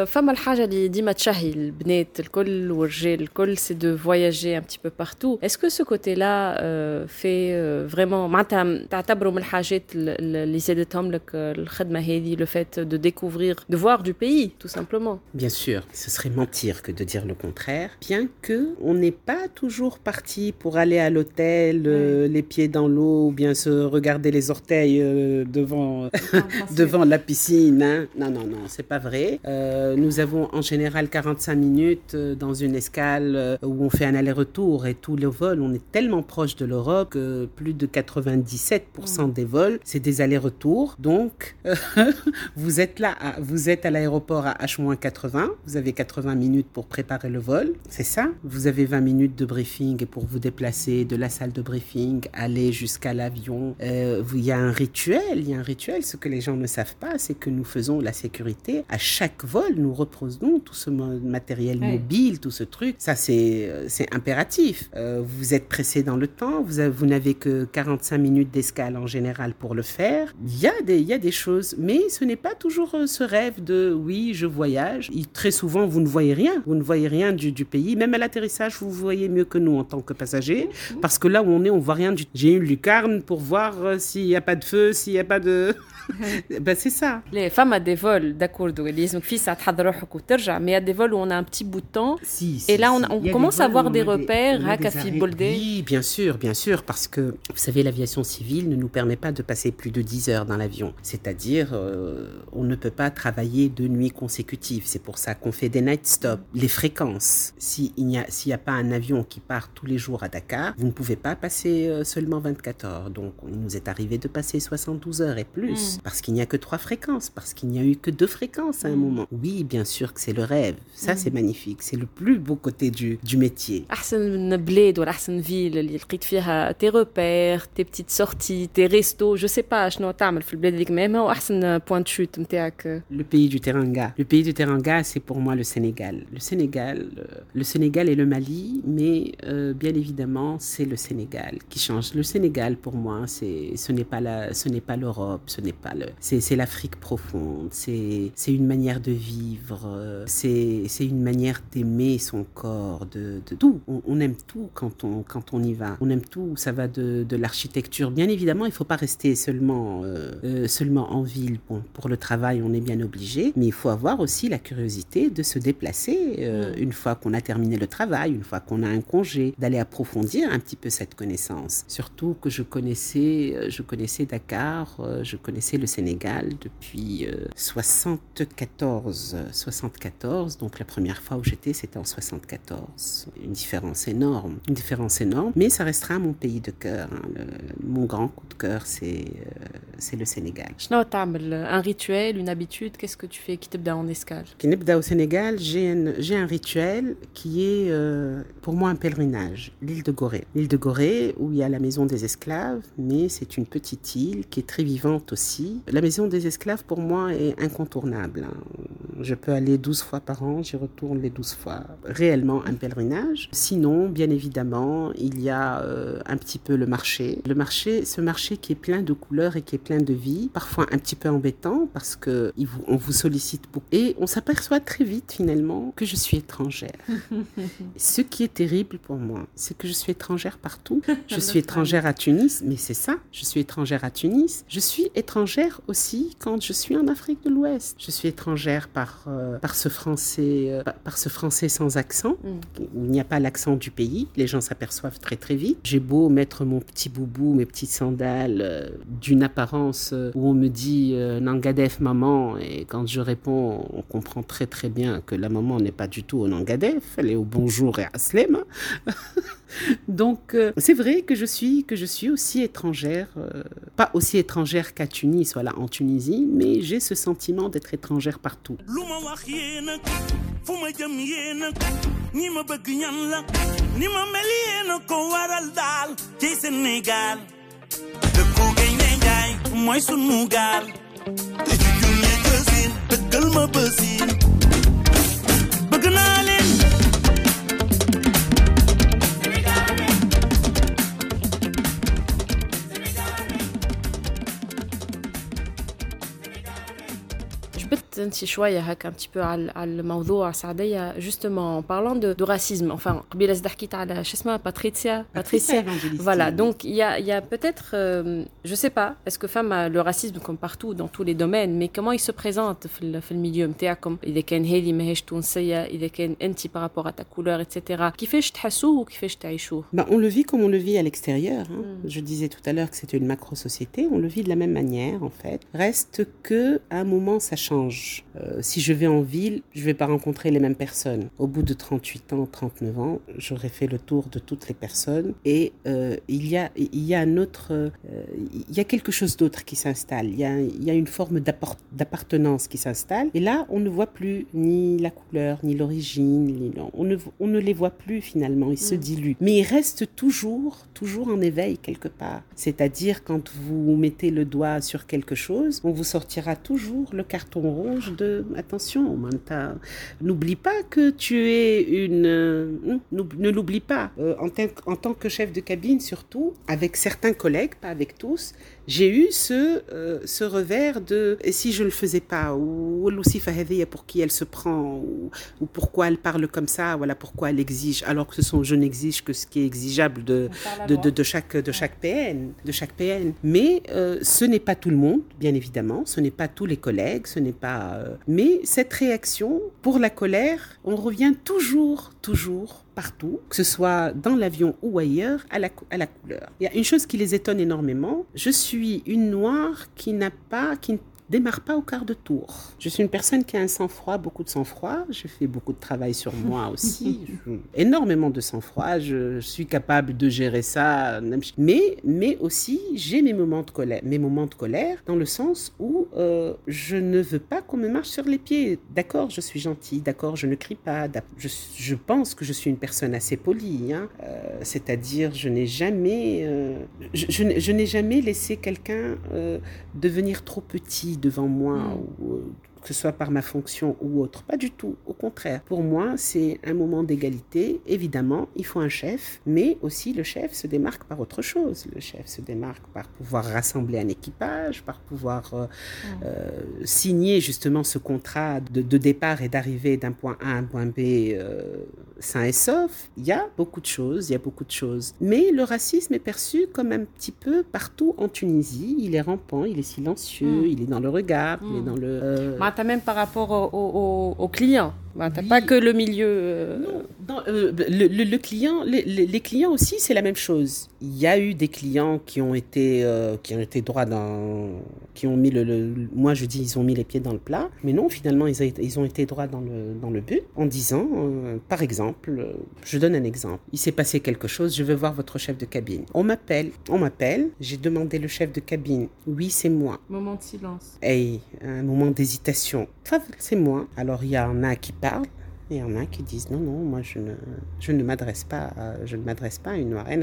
[SPEAKER 2] euh,
[SPEAKER 1] و... و... فما الحاجه اللي ديما تشهي البنات الكل والرجال الكل سي دو فواياجي ان بتي بو بارتو اسكو سو كوتي لا في فريمون معناتها تعتبروا من الحاجات اللي زادتهم لك الخدمه هذه لو فات دو ديكوفرير دو فوار دو بيي تو سامبلومون
[SPEAKER 2] Bien sûr, ce serait mentir que de dire le contraire, bien que on n'est pas toujours parti pour aller à l'hôtel euh, les pieds dans l'eau ou bien se regarder les orteils euh, devant devant la piscine. hein. Non, non, non, c'est pas vrai. Euh, nous avons en général 45 minutes euh, dans une escale euh, où on fait un aller-retour et tous les vols, on est tellement proche de l'Europe que plus de 97% des vols, c'est des allers-retours. Donc, vous êtes là, vous êtes à l'aéroport à H-80, vous avez 80 minutes pour préparer le vol, c'est ça? Vous avez 20 minutes de briefing pour vous déplacer de la salle de briefing, aller jusqu'à l'avion. Euh, Il y a un rituel, il y a un rituel. Ce que les gens ne savent pas, c'est que nous faisons la sécurité. À chaque vol, nous reposons tout ce matériel
[SPEAKER 1] Oui.
[SPEAKER 2] mobile, tout ce truc. Ça, c'est euh, impératif. Euh, vous êtes pressé dans le temps, vous, vous n'avez que 45 minutes d'escale en général pour le faire. Il y, a des, il y a des choses, mais ce n'est pas toujours euh, ce rêve de oui, je voyage. Et très souvent, vous ne voyez rien. Vous ne voyez rien du, du pays. Même à l'atterrissage, vous voyez mieux que nous en tant que passagers. Parce que là où on est, on voit rien du J'ai une lucarne pour voir s'il n'y a pas de feu, s'il n'y a pas de. ben c'est ça.
[SPEAKER 1] Les femmes à des vols, d'accord, ils ont fils à mais à des vols où on a un petit bout de temps.
[SPEAKER 2] Si,
[SPEAKER 1] et là, on, commence à avoir des, repères, à
[SPEAKER 2] Oui, bien sûr, bien sûr, parce que vous savez, l'aviation civile ne nous permet pas de passer plus de 10 heures dans l'avion. C'est-à-dire, euh, on ne peut pas travailler deux nuits consécutives. C'est pour ça qu'on fait des night stops. Les fréquences, s'il n'y a, si a pas un avion qui part tous les jours à Dakar, vous ne pouvez pas passer euh, seulement 24 heures. Donc, il nous est arrivé de passer 72 heures et plus fréquences, mmh. parce qu'il n'y a que trois fréquences, parce qu'il n'y a eu que deux fréquences à un mm. moment. Oui, bien sûr que c'est le rêve. Ça, mm. c'est magnifique. C'est le plus beau côté du, du métier.
[SPEAKER 1] Ahsen bled ou ahsen ville, tes repères, tes petites sorties, tes restos, je sais pas, je n'entame le bled même ou ahsen point de chute,
[SPEAKER 2] Le pays du Teranga. Le pays du Teranga, c'est pour moi le Sénégal. Le Sénégal, euh, le Sénégal et le Mali, mais euh, bien évidemment, c'est le Sénégal qui change. Le Sénégal, pour moi, c'est ce n'est pas la, ce n'est pas l'Europe, ce n'est pas le, c'est, l'Afrique profonde. C'est, une manière de vivre. C'est, une manière d'aimer son corps, de, de tout. On, on aime tout quand on, quand on y va. On aime tout. Ça va de, de l'architecture. Bien évidemment, il faut pas rester seulement, euh, euh, seulement en ville. Bon, pour le travail, on est bien obligé, mais il faut avoir aussi la curiosité de se déplacer euh, une fois qu'on a terminé le travail, une fois qu'on a un congé, d'aller approfondir un petit peu cette connaissance. Surtout que je connaissais, je connaissais Dakar, je connaissais le Sénégal depuis euh, 74, 74. Donc la première fois où j'étais, c'était en 74. Une différence énorme, une différence énorme. Mais ça restera mon pays de cœur. Hein. Mon grand coup de cœur, c'est euh, c'est le Sénégal.
[SPEAKER 1] Un rituel, une habitude, qu'est-ce que tu fais qui te en escale?
[SPEAKER 2] Qui au Sénégal, j'ai un rituel qui est euh, pour moi un pèlerinage, l'île de Gorée. L'île de Gorée où il y a la maison des esclaves, mais c'est une petite île qui est très vivante aussi la maison des esclaves pour moi est incontournable. hein. Je peux aller 12 fois par an, j'y retourne les 12 fois. Réellement un pèlerinage. Sinon, bien évidemment, il y a euh, un petit peu le marché. Le marché, ce marché qui est plein de couleurs et qui est plein de vie, parfois un petit peu embêtant parce que on vous sollicite beaucoup. Et on s'aperçoit très vite finalement que je suis étrangère. Ce qui est terrible pour moi, c'est que je suis étrangère partout. Je suis étrangère à Tunis, mais c'est ça. Je suis étrangère à Tunis. Je suis étrangère aussi quand je suis en Afrique de l'Ouest. Je suis étrangère par, euh, par, ce français, euh, par- ce français sans accent, où il n'y a pas l'accent du pays. Les gens s'aperçoivent très très vite. J'ai beau mettre mon petit boubou, mes petites sandales, euh, d'une apparence où on me dit Nangadef maman, et quand je réponds, on comprend très très bien que la maman n'est pas du tout au Nangadef, elle est au bonjour et à Slem. Donc euh, c'est vrai que je suis que je suis aussi étrangère, euh, pas aussi étrangère qu'à Tunis, voilà en Tunisie, mais j'ai ce sentiment d'être étrangère partout.
[SPEAKER 1] جبت انت شويه هكا un petit peu على على الموضوع سعديه justement en parlant de, de racisme enfin قبيله زاد حكيت على شو اسمها باتريسيا باتريسيا
[SPEAKER 2] Evangelista.
[SPEAKER 1] Voilà, donc il y a, il y a peut-être, euh, je sais pas, est-ce que femme a le racisme comme partout dans tous les domaines, mais comment il se présente في ال- في الميليو نتاعكم إذا كان هذه ماهيش تونسية إذا كان أنت par rapport à ta couleur etc. كيفاش تحسوه وكيفاش تعيشوه؟
[SPEAKER 2] Bah, on le vit comme on le vit à l'extérieur. hein. Je disais tout à l'heure que c'était une macro-société. On le vit de la même manière, en fait. Reste que, à un moment, ça change. Euh, si je vais en ville, je vais pas rencontrer les mêmes personnes. Au bout de 38 ans, 39 ans, j'aurais fait le tour de toutes les personnes. Et euh, il y a, il y a un autre, euh, il y a quelque chose d'autre qui s'installe. Il y a, il y a une forme d'appartenance qui s'installe. Et là, on ne voit plus ni la couleur, ni l'origine. On ne, on ne les voit plus finalement. Ils se diluent. Mais ils restent toujours, toujours en éveil quelque part. C'est-à-dire quand vous mettez le doigt sur quelque chose, on vous sortira toujours le carton rouge de attention, Manta, n'oublie pas que tu es une, euh, n'oub- ne l'oublie pas. Euh, en tant que chef de cabine surtout, avec certains collègues, pas avec tous, j'ai eu ce, euh, ce revers de si je le faisais pas ou Lucifa Heveya, pour qui elle se prend ou, ou pourquoi elle parle comme ça voilà pourquoi elle exige alors que ce sont je n'exige que ce qui est exigeable de de, de, de chaque de chaque PN de chaque PN mais euh, ce n'est pas tout le monde bien évidemment ce n'est pas tous les collègues ce n'est pas euh, mais cette réaction pour la colère on revient toujours toujours partout, que ce soit dans l'avion ou ailleurs, à la, à la couleur. Il y a une chose qui les étonne énormément. Je suis une noire qui n'a pas, qui ne démarre pas au quart de tour. Je suis une personne qui a un sang-froid, beaucoup de sang-froid. Je fais beaucoup de travail sur moi aussi. Énormément de sang-froid. Je suis capable de gérer ça. Mais, mais aussi, j'ai mes moments de colère, mes moments de colère dans le sens où euh, je ne veux pas qu'on me marche sur les pieds. D'accord, je suis gentille. D'accord, je ne crie pas. Je, je pense que je suis une personne assez polie. hein. Euh, C'est-à-dire, je n'ai jamais, euh, je, je n'ai- je n'ai jamais laissé quelqu'un devenir trop petit devant moi ou euh, que ce soit par ma fonction ou autre. Pas du tout. Au contraire. Pour moi, c'est un moment d'égalité. Évidemment, il faut un chef, mais aussi le chef se démarque par autre chose. Le chef se démarque par pouvoir rassembler un équipage, par pouvoir euh, euh, signer justement ce contrat de, de départ et d'arrivée d'un point A à un point B euh, sain et sauf. Il y a beaucoup de choses, il y a beaucoup de choses. Mais le racisme est perçu comme un petit peu partout en Tunisie. Il est rampant, il est silencieux,
[SPEAKER 1] Mm.
[SPEAKER 2] il est dans le regard, il est dans le... euh,
[SPEAKER 1] atteint même par rapport aux clients. Bah,
[SPEAKER 2] t'as
[SPEAKER 1] pas que le milieu. Euh,
[SPEAKER 2] non, euh, le, client, les, clients aussi, c'est la même chose. Il y a eu des clients qui ont été, euh, qui ont été droits dans, qui ont mis le, moi je dis ils ont mis les pieds dans le plat, mais non finalement ils, ont été droits dans le dans le but en disant, par exemple, je donne un exemple. Il s'est passé quelque chose, je veux voir votre chef de cabine. On m'appelle, on m'appelle, j'ai demandé le chef de cabine. Oui, c'est moi.
[SPEAKER 1] Moment de silence.
[SPEAKER 2] Hey, un moment d'hésitation. Enfin, c'est moi. Alors il y en a qui battle Il y en a qui disent non, non, moi je ne, je ne m'adresse pas, à, je ne m'adresse pas à une noire. Il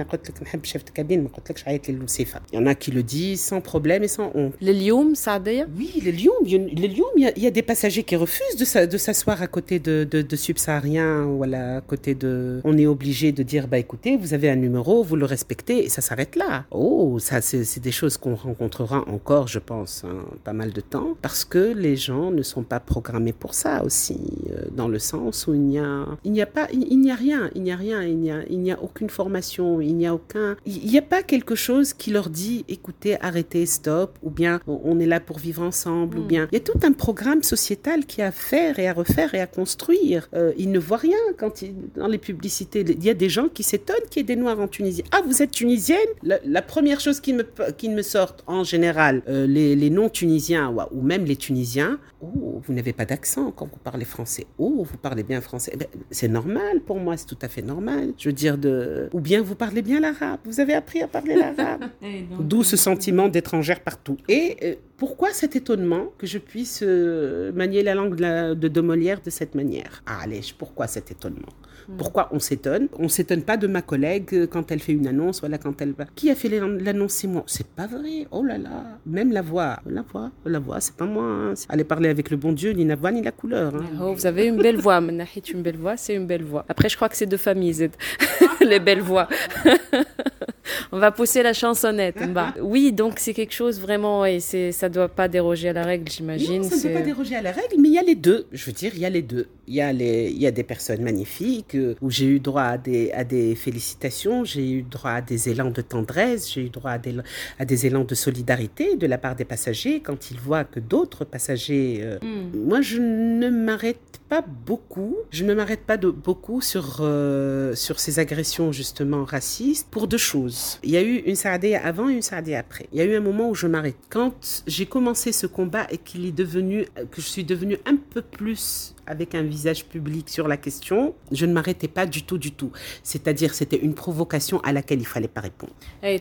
[SPEAKER 2] y en a qui le disent sans problème et sans honte.
[SPEAKER 1] Les lium, ça
[SPEAKER 2] Oui, les lium. Les lium, il y, a des passagers qui refusent de, s'asseoir à côté de, de, de subsahariens ou à côté de. On est obligé de dire bah écoutez, vous avez un numéro, vous le respectez et ça s'arrête là. Oh, ça c'est des choses qu'on rencontrera encore, je pense, hein, pas mal de temps parce que les gens ne sont pas programmés pour ça aussi, euh, dans le sens où il n'y a, il n'y a pas, il, il n'y a rien, il n'y a rien, il n'y a, il n'y a aucune formation, il n'y a aucun, il n'y a pas quelque chose qui leur dit écoutez, arrêtez, stop, ou bien on est là pour vivre ensemble, ou bien il y a tout un programme sociétal qui est à faire et à refaire et à construire. Euh, ils ne voient rien quand ils, dans les publicités. Il y a des gens qui s'étonnent qu'il y ait des noirs en Tunisie. Ah, vous êtes tunisienne? La, la première chose qui me, qui me sortent en général, euh, les, les non-tunisiens ou même les tunisiens, oh, vous n'avez pas d'accent quand vous parlez français. Oh, vous parlez bien français. Eh ben, c'est normal pour moi, c'est tout à fait normal. Je veux dire, de... ou bien vous parlez bien l'arabe. Vous avez appris à parler l'arabe. D'où ce sentiment d'étrangère partout. Et euh, pourquoi cet étonnement que je puisse euh, manier la langue de, la- de, de Molière de cette manière? Ah, allez, pourquoi cet étonnement? Mm. Pourquoi on s'étonne? On s'étonne pas de ma collègue euh, quand elle fait une annonce, voilà, quand elle va. Qui a fait l'annonce C'est moi. C'est pas vrai. Oh là là. Même la voix. La voix, la voix, c'est pas moi. Hein. Allez parler avec le bon Dieu, ni la voix, ni la couleur. Hein.
[SPEAKER 1] Oh, vous avez une belle voix. Manahit, une belle voix, c'est une belle voix. Après, je crois que c'est de famille, Les belles voix. on va pousser la chansonnette. Oui, donc c'est quelque chose vraiment, et ça ne doit pas déroger à la règle, j'imagine.
[SPEAKER 2] ça ne doit pas déroger à la règle, mais il y a les deux. Je veux dire, il y a les deux. Il y a, les, il y a des personnes magnifiques euh, où j'ai eu droit à des, à des félicitations, j'ai eu droit à des élans de tendresse, j'ai eu droit à des, à des élans de solidarité de la part des passagers quand ils voient que d'autres passagers... euh, Moi, je ne m'arrête pas beaucoup. Je ne m'arrête pas de, beaucoup sur, euh, sur ces agressions justement racistes pour deux choses. Il y a eu une Saadé avant et une Saadé après. Il y a eu un moment où je m'arrête. Quand j'ai commencé ce combat et qu'il est devenu, que je suis devenue un peu plus avec un visage public sur la question, je ne m'arrêtais pas du tout, du tout. C'est-à-dire, c'était une provocation à laquelle il fallait pas répondre.
[SPEAKER 1] Eh,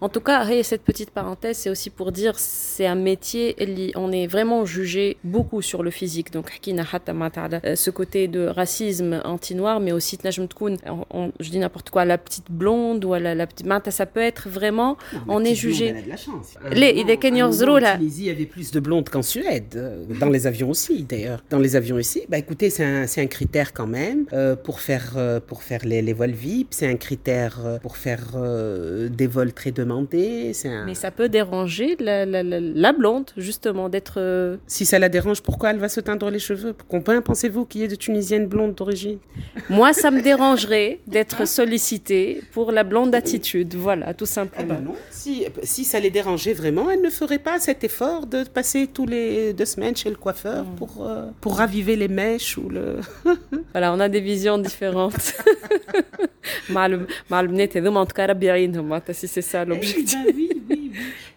[SPEAKER 1] en tout cas, cette petite parenthèse, c'est aussi pour dire, c'est un métier, on est vraiment jugé beaucoup sur le physique. Donc, euh, ce côté de racisme anti-noir, mais aussi, je dis n'importe quoi, la petite blonde ou la, petite... Ça peut être vraiment, on est jugé...
[SPEAKER 2] Blonde, elle a de la chance.
[SPEAKER 1] Les,
[SPEAKER 2] euh, il y avait plus de blondes qu'en Suède, euh, dans les avions aussi d'ailleurs. Dans les avions ici, bah écoutez, c'est un, un critère quand même euh, pour faire, euh, pour faire les, les vols VIP. C'est un critère euh, pour faire des vols très demandés. Un...
[SPEAKER 1] Mais ça peut déranger la, la, la, la blonde, justement, d'être.
[SPEAKER 2] Si ça la dérange, pourquoi elle va se teindre les cheveux? Combien pensez-vous qu'il y ait de Tunisiennes blondes d'origine?
[SPEAKER 1] Moi, ça me dérangerait d'être sollicitée pour la blonde attitude. Voilà, tout
[SPEAKER 2] Eh
[SPEAKER 1] simplement.
[SPEAKER 2] ben non. Si, si ça les dérangeait vraiment, elles ne feraient pas cet effort de passer tous les deux semaines chez le coiffeur pour, euh, pour raviver les mèches ou le...
[SPEAKER 1] Voilà, on a des visions différentes. مع الب- مع البنات هذوما en tout cas ربي يعينهم معناتها si c'est ça l'objectif.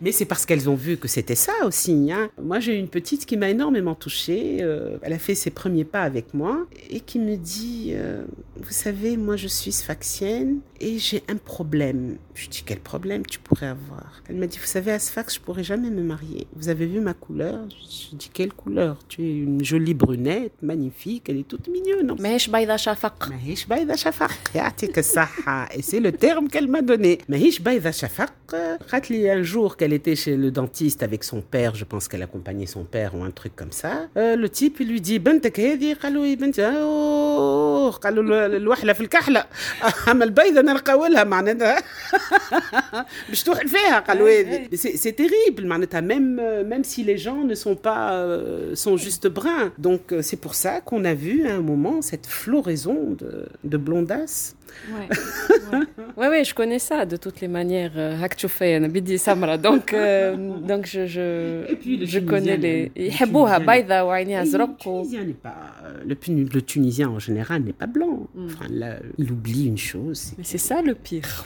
[SPEAKER 2] Mais c'est parce qu'elles ont vu que c'était ça aussi. Hein. Moi, j'ai eu une petite qui m'a énormément touchée. Euh, elle a fait ses premiers pas avec moi et qui me dit, euh, vous savez, moi, je suis sfaxienne et j'ai un problème. Je dis, quel problème tu pourrais avoir? Elle m'a dit, vous savez, à Sfax, je pourrais jamais me marier. Vous avez vu ma couleur? Je dis, quelle couleur? Tu es une jolie brunette, magnifique, elle est toute mignonne. Et c'est le terme qu'elle m'a donné. était chez le dentiste avec son père je pense qu'elle accompagnait son père ou un truc comme ça Euh, le type il lui dit بنتك هذه قالوا يا بنتي أوه قالوا له الوحلة في الكحلة أما البيضة نرقاولها معناتها باش توحل فيها قالوا هذه c'est c'est terrible معناتها même euh, même si les gens ne sont pas euh, sont juste bruns donc euh, c'est pour ça qu'on a vu à un moment cette floraison de, de blondasses
[SPEAKER 1] Ouais. ouais. je connais ça de toutes les manières. Euh, Bidi Samra. Donc, euh, donc je, je,
[SPEAKER 2] Et puis, le
[SPEAKER 1] je connais les.
[SPEAKER 2] Yhabouha, Baïda, euh, Le Tunisien en général n'est pas blanc. Mm. Il oublie une chose.
[SPEAKER 1] Mais c'est ça le pire.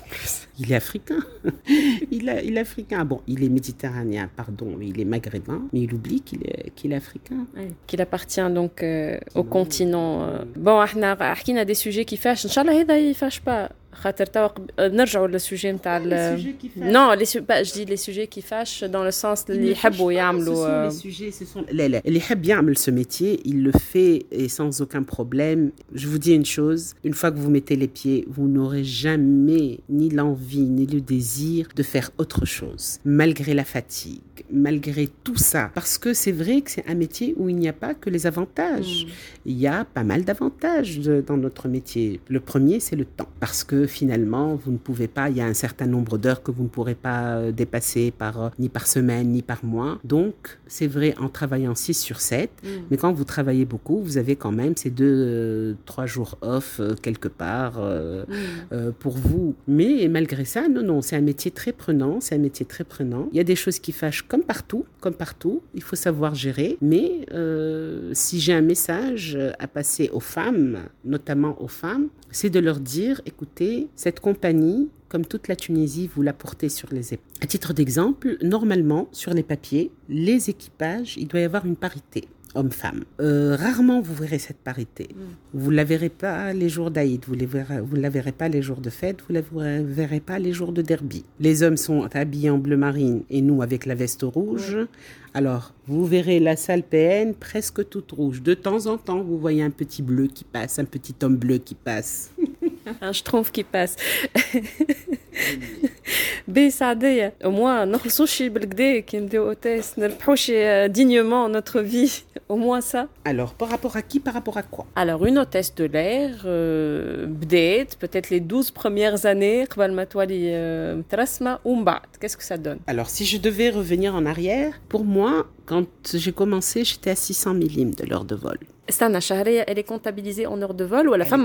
[SPEAKER 2] Il est africain. il, a, il est africain. Bon, il est méditerranéen, pardon, il est maghrébin. Mais il oublie qu'il est, qu'il est africain.
[SPEAKER 1] Qu'il appartient donc euh, au continent. Euh... Bon, on a des sujets qui fâchent. Inch'Allah, يفاش با. خاطر توا قب- نرجعوا للسوجي نتاع ال- Non, les, su- pas, je dis les sujets qui fâchent dans le sens
[SPEAKER 2] Il
[SPEAKER 1] اللي
[SPEAKER 2] ne fâche
[SPEAKER 1] يحبوا
[SPEAKER 2] pas, Ce
[SPEAKER 1] يعملوا
[SPEAKER 2] sont
[SPEAKER 1] euh,
[SPEAKER 2] les sujets, ce sont les, les, les يحب يعمل ce métier, il le fait et sans aucun problème. Je vous dis une chose, une fois que vous mettez les pieds, vous n'aurez jamais ni l'envie ni le désir de faire autre chose, malgré la fatigue, malgré tout ça. Parce que c'est vrai que c'est un métier où il n'y a pas que les avantages. Il y a pas mal d'avantages dans notre métier. Le premier, c'est le temps. Parce que finalement, vous ne pouvez pas, il y a un certain nombre d'heures que vous ne pourrez pas euh, dépasser par, euh, ni par semaine, ni par mois. Donc, c'est vrai en travaillant 6 sur 7, mais quand vous travaillez beaucoup, vous avez quand même ces deux, euh, trois jours off euh, quelque part euh, euh, pour vous. Mais malgré ça, non, non, c'est un métier très prenant, c'est un métier très prenant. Il y a des choses qui fâchent comme partout, comme partout. Il faut savoir gérer. Mais euh, si j'ai un message à passer aux femmes, notamment aux femmes, c'est de leur dire, écoutez, cette compagnie, comme toute la Tunisie, vous la portez sur les épaules. À titre d'exemple, normalement, sur les papiers, les équipages, il doit y avoir une parité hommes-femmes. Euh, rarement vous verrez cette parité. Vous ne la verrez pas les jours d'Aïd, vous ne la verrez pas les jours de fête, vous ne la verrez pas les jours de derby. Les hommes sont habillés en bleu marine et nous avec la veste rouge. Alors, vous verrez la salle PN presque toute rouge. De temps en temps, vous voyez un petit bleu qui passe, un petit homme bleu qui passe.
[SPEAKER 1] un schtroumpf qui passe. بسعدية au moins نخلصوش بالكدا كي نديو اوتيس نربحوش dignement notre vie Au moins ça.
[SPEAKER 2] Alors, par rapport à qui Par rapport à quoi
[SPEAKER 1] Alors, une hôtesse de l'air, euh, بدات, peut-être les 12 premières années, قبل ما تولي euh, مترسمة ومن بعد. Qu'est-ce que ça donne
[SPEAKER 2] Alors, si je devais revenir en arrière, pour moi, quand j'ai commencé, j'étais à 600 millim de l'heure de vol.
[SPEAKER 1] elle est comptabilisée en heures de vol
[SPEAKER 2] ou à
[SPEAKER 1] la
[SPEAKER 2] femme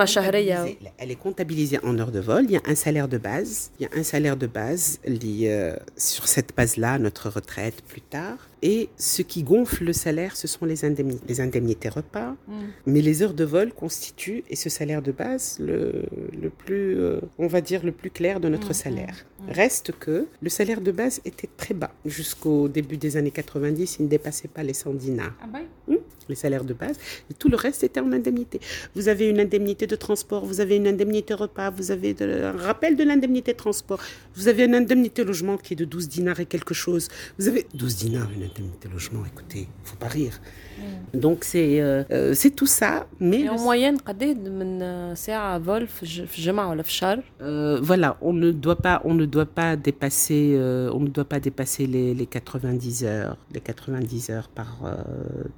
[SPEAKER 2] Elle est comptabilisée en heures de vol. Il y a un salaire de base. Il y a un salaire de base. Lié, euh, sur cette base-là, notre retraite plus tard. Et ce qui gonfle le salaire, ce sont les indemnités, les indemnités repas. Mais les heures de vol constituent, et ce salaire de base, le, le plus, euh, on va dire, le plus clair de notre salaire. Reste que le salaire de base était très bas. Jusqu'au début des années 90, il ne dépassait pas les 100 dinars Hmm, les salaires de base, et tout le reste était en indemnité. Vous avez une indemnité de transport, vous avez une indemnité repas, vous avez de- un rappel de l'indemnité transport, vous avez une indemnité logement qui est de 12 dinars et quelque chose. Vous avez 12 dinars, une indemnité logement, écoutez, faut pas rire. Donc c'est euh, euh, c'est tout ça, mais
[SPEAKER 1] Et en
[SPEAKER 2] le-
[SPEAKER 1] moyenne قد من ساعة فول في الج- في الجمعة ولا في الشهر
[SPEAKER 2] Euh, voilà, on ne doit pas, on ne doit pas dépasser, euh, on ne doit pas dépasser les, les 90 heures, les 90 heures par euh,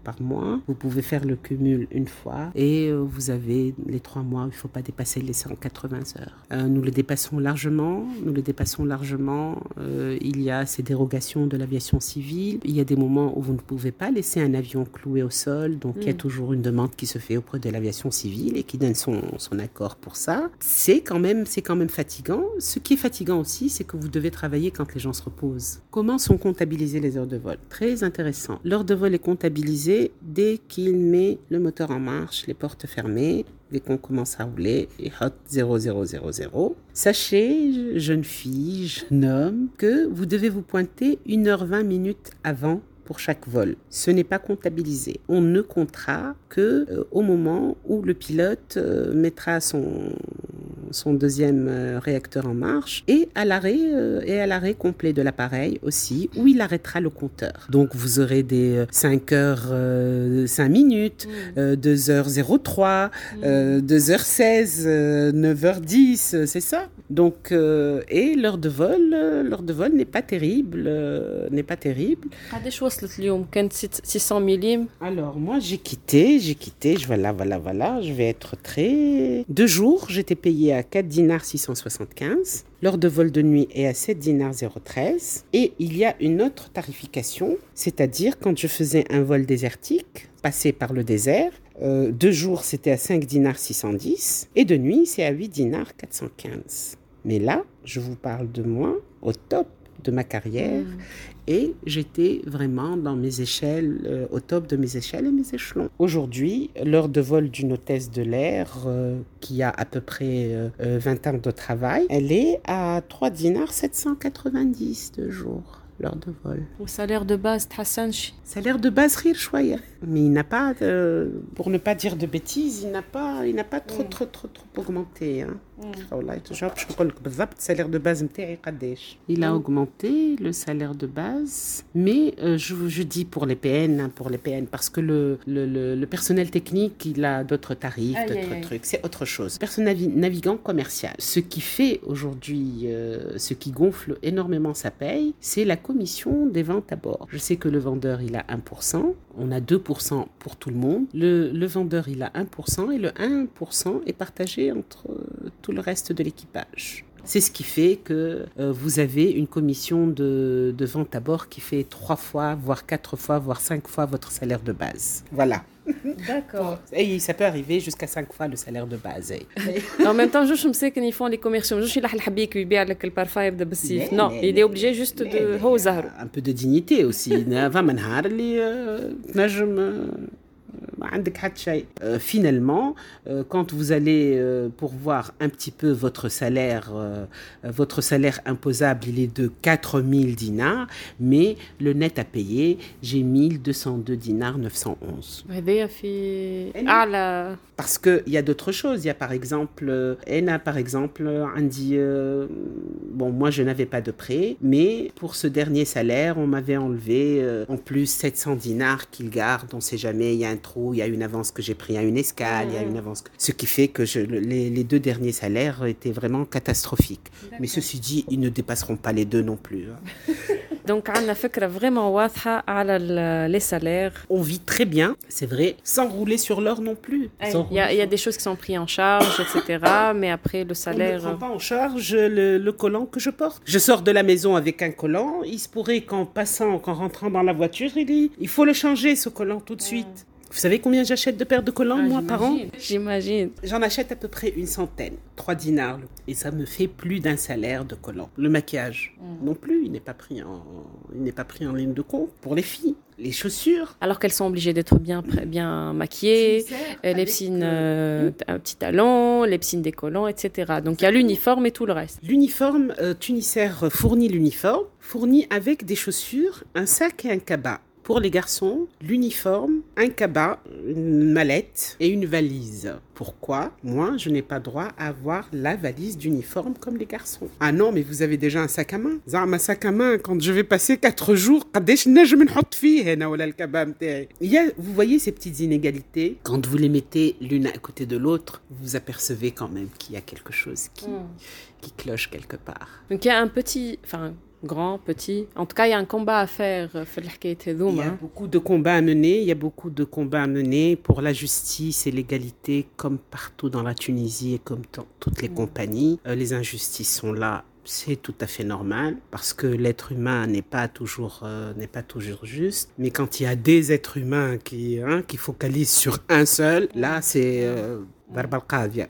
[SPEAKER 2] par mois. Vous pouvez faire le cumul une fois et euh, vous avez les trois mois. Il faut pas dépasser les 180 heures. Euh, nous le dépassons largement. Nous le dépassons largement. Euh, il y a ces dérogations de l'aviation civile. Il y a des moments où vous ne pouvez pas laisser un avion cloué au sol. Donc il y a toujours une demande qui se fait auprès de l'aviation civile et qui donne son, son accord pour ça. C'est quand même, c'est quand même fatigant. Ce qui est fatigant aussi, c'est que vous devez travailler quand les gens se reposent. Comment sont comptabilisées les heures de vol? Très intéressant. L'heure de vol est comptabilisée dès qu'il met le moteur en marche, les portes fermées, dès qu'on commence à rouler, et hot 0000. Sachez, jeune fille, jeune homme, que vous devez vous pointer 1h20 minutes avant pour chaque vol. Ce n'est pas comptabilisé. On ne comptera que euh, au moment où le pilote euh, mettra son son deuxième euh, réacteur en marche et à l'arrêt euh, et à l'arrêt complet de l'appareil aussi où il arrêtera le compteur. Donc vous aurez des euh, 5 heures euh, 5 minutes, euh, 2h03, euh, 2h16, euh, 9h10, euh, c'est ça. Donc euh, et l'heure de vol, euh, l'heure de vol n'est pas terrible, euh, n'est pas terrible.
[SPEAKER 1] 600
[SPEAKER 2] Alors, moi, j'ai quitté, j'ai quitté, je voilà, voilà, voilà, je vais être très. Deux jours, j'étais payé à 4 dinars 675. L'heure de vol de nuit est à 7 dinars 013. Et il y a une autre tarification, c'est-à-dire quand je faisais un vol désertique, passé par le désert, euh, deux jours c'était à 5 dinars 610 et de nuit c'est à 8 dinars 415. Mais là, je vous parle de moi au top de ma carrière et j'étais vraiment dans mes échelles, euh, au top de mes échelles et mes échelons. Aujourd'hui, l'heure de vol d'une hôtesse de l'air, euh, qui a à peu près euh, 20 ans de travail, elle est à 3 dinars 790 de jour, l'heure de vol.
[SPEAKER 1] Au salaire de base, Hassan
[SPEAKER 2] Salaire de base, Rir Chouaya. Mais il n'a pas, pour ne pas dire de bêtises, il n'a pas, il n'a pas trop, mm. trop, trop, trop augmenté. Il a mm. augmenté le salaire de base, mais euh, je, je, dis pour les PN, hein, pour les PN, parce que le, le, le, personnel technique, il a d'autres tarifs, d'autres trucs, c'est autre chose. Personnel navigant commercial, ce qui fait aujourd'hui, euh, ce qui gonfle énormément sa paye, c'est la commission des ventes à bord. Je sais que le vendeur, il a 1%, on a 2% pour tout le monde. Le, le vendeur, il a 1% et le 1% est partagé entre euh, tout le reste de l'équipage. C'est ce qui fait que euh, vous avez une commission de, vente à bord qui fait trois fois, voire quatre fois, voire cinq fois votre salaire de base. Voilà.
[SPEAKER 1] D'accord.
[SPEAKER 2] Et ça peut arriver jusqu'à 5 fois le salaire de base. Eh.
[SPEAKER 1] en même temps, je me sais qu'ils font les commerciaux. Je suis là, le qui vend
[SPEAKER 2] le
[SPEAKER 1] parfum
[SPEAKER 2] de Bessif.
[SPEAKER 1] Non, il est obligé juste de.
[SPEAKER 2] Un peu de dignité aussi. Euh, euh, finalement, euh, quand vous allez pourvoir un petit peu votre salaire, votre salaire imposable, il est de 4000 dinars, mais le net à payer, j'ai 1202 dinars 911. Parce qu'il y a d'autres choses. Il y a par exemple, euh, Ena, par exemple, Andy, euh, bon, moi je n'avais pas de prêt, mais pour ce dernier salaire, on m'avait enlevé euh, en plus 700 dinars qu'il garde. On ne sait jamais, il y a un trou, il y a une avance que j'ai pris, il y a une escale, il y a une avance. Que... Ce qui fait que je, les, deux derniers salaires étaient vraiment catastrophiques. Mais ceci dit, ils ne dépasseront pas les deux non plus. Hein.
[SPEAKER 1] دونك عندنا فكره فريمون واضحه على لي سالير
[SPEAKER 2] On vit très bien, c'est vrai, sans rouler sur l'or non plus.
[SPEAKER 1] Il
[SPEAKER 2] Sans
[SPEAKER 1] y, a- il y a
[SPEAKER 2] rouler
[SPEAKER 1] des choses qui sont prises en charge, etc. Mais après, le
[SPEAKER 2] sur- On ne
[SPEAKER 1] salaire.
[SPEAKER 2] prend pas en charge le, le collant que je porte. Je sors de la maison avec un collant. Il se pourrait qu'en passant, qu'en rentrant dans la voiture, il, dit, il faut le changer, ce collant, tout de suite. Vous savez combien j'achète de paires de collants, moi, par an
[SPEAKER 1] J'imagine.
[SPEAKER 2] J'en achète à peu près une centaine, 3 dinars. Et ça me fait plus d'un salaire de collants. Le maquillage, non plus, il n'est pas pris en, il n'est pas pris en ligne de compte pour les filles. Les chaussures.
[SPEAKER 1] Alors qu'elles sont obligées d'être bien, bien maquillées, euh, les piscines, euh, un petit talon, les piscines décollants, etc. Donc il y a l'uniforme et tout le reste.
[SPEAKER 2] L'uniforme, euh, Tunisaire fournit l'uniforme, fournit avec des chaussures, un sac et un cabas. Pour les garçons, l'uniforme, un cabas, une mallette et une valise. Pourquoi Moi, je n'ai pas droit à avoir la valise d'uniforme comme les garçons. Ah non, mais vous avez déjà un sac à main. un sac à main, quand je vais passer 4 jours, il y a, vous voyez ces petites inégalités? Quand vous les mettez l'une à côté de l'autre, vous apercevez quand même qu'il y a quelque chose qui, hmm. qui cloche quelque part.
[SPEAKER 1] Donc il y a un petit, enfin grand, petit. En tout cas, il y a un combat à faire. Euh,
[SPEAKER 2] il y a hein. beaucoup de combats à mener. Il y a beaucoup de combats à mener pour la justice et l'égalité, comme partout dans la Tunisie et comme dans toutes les mm. compagnies. Euh, les injustices sont là. C'est tout à fait normal parce que l'être humain n'est pas toujours euh, pas toujours juste. Mais quand il y a des êtres humains qui hein, qui focalisent sur un seul, là c'est ضربة القاضية.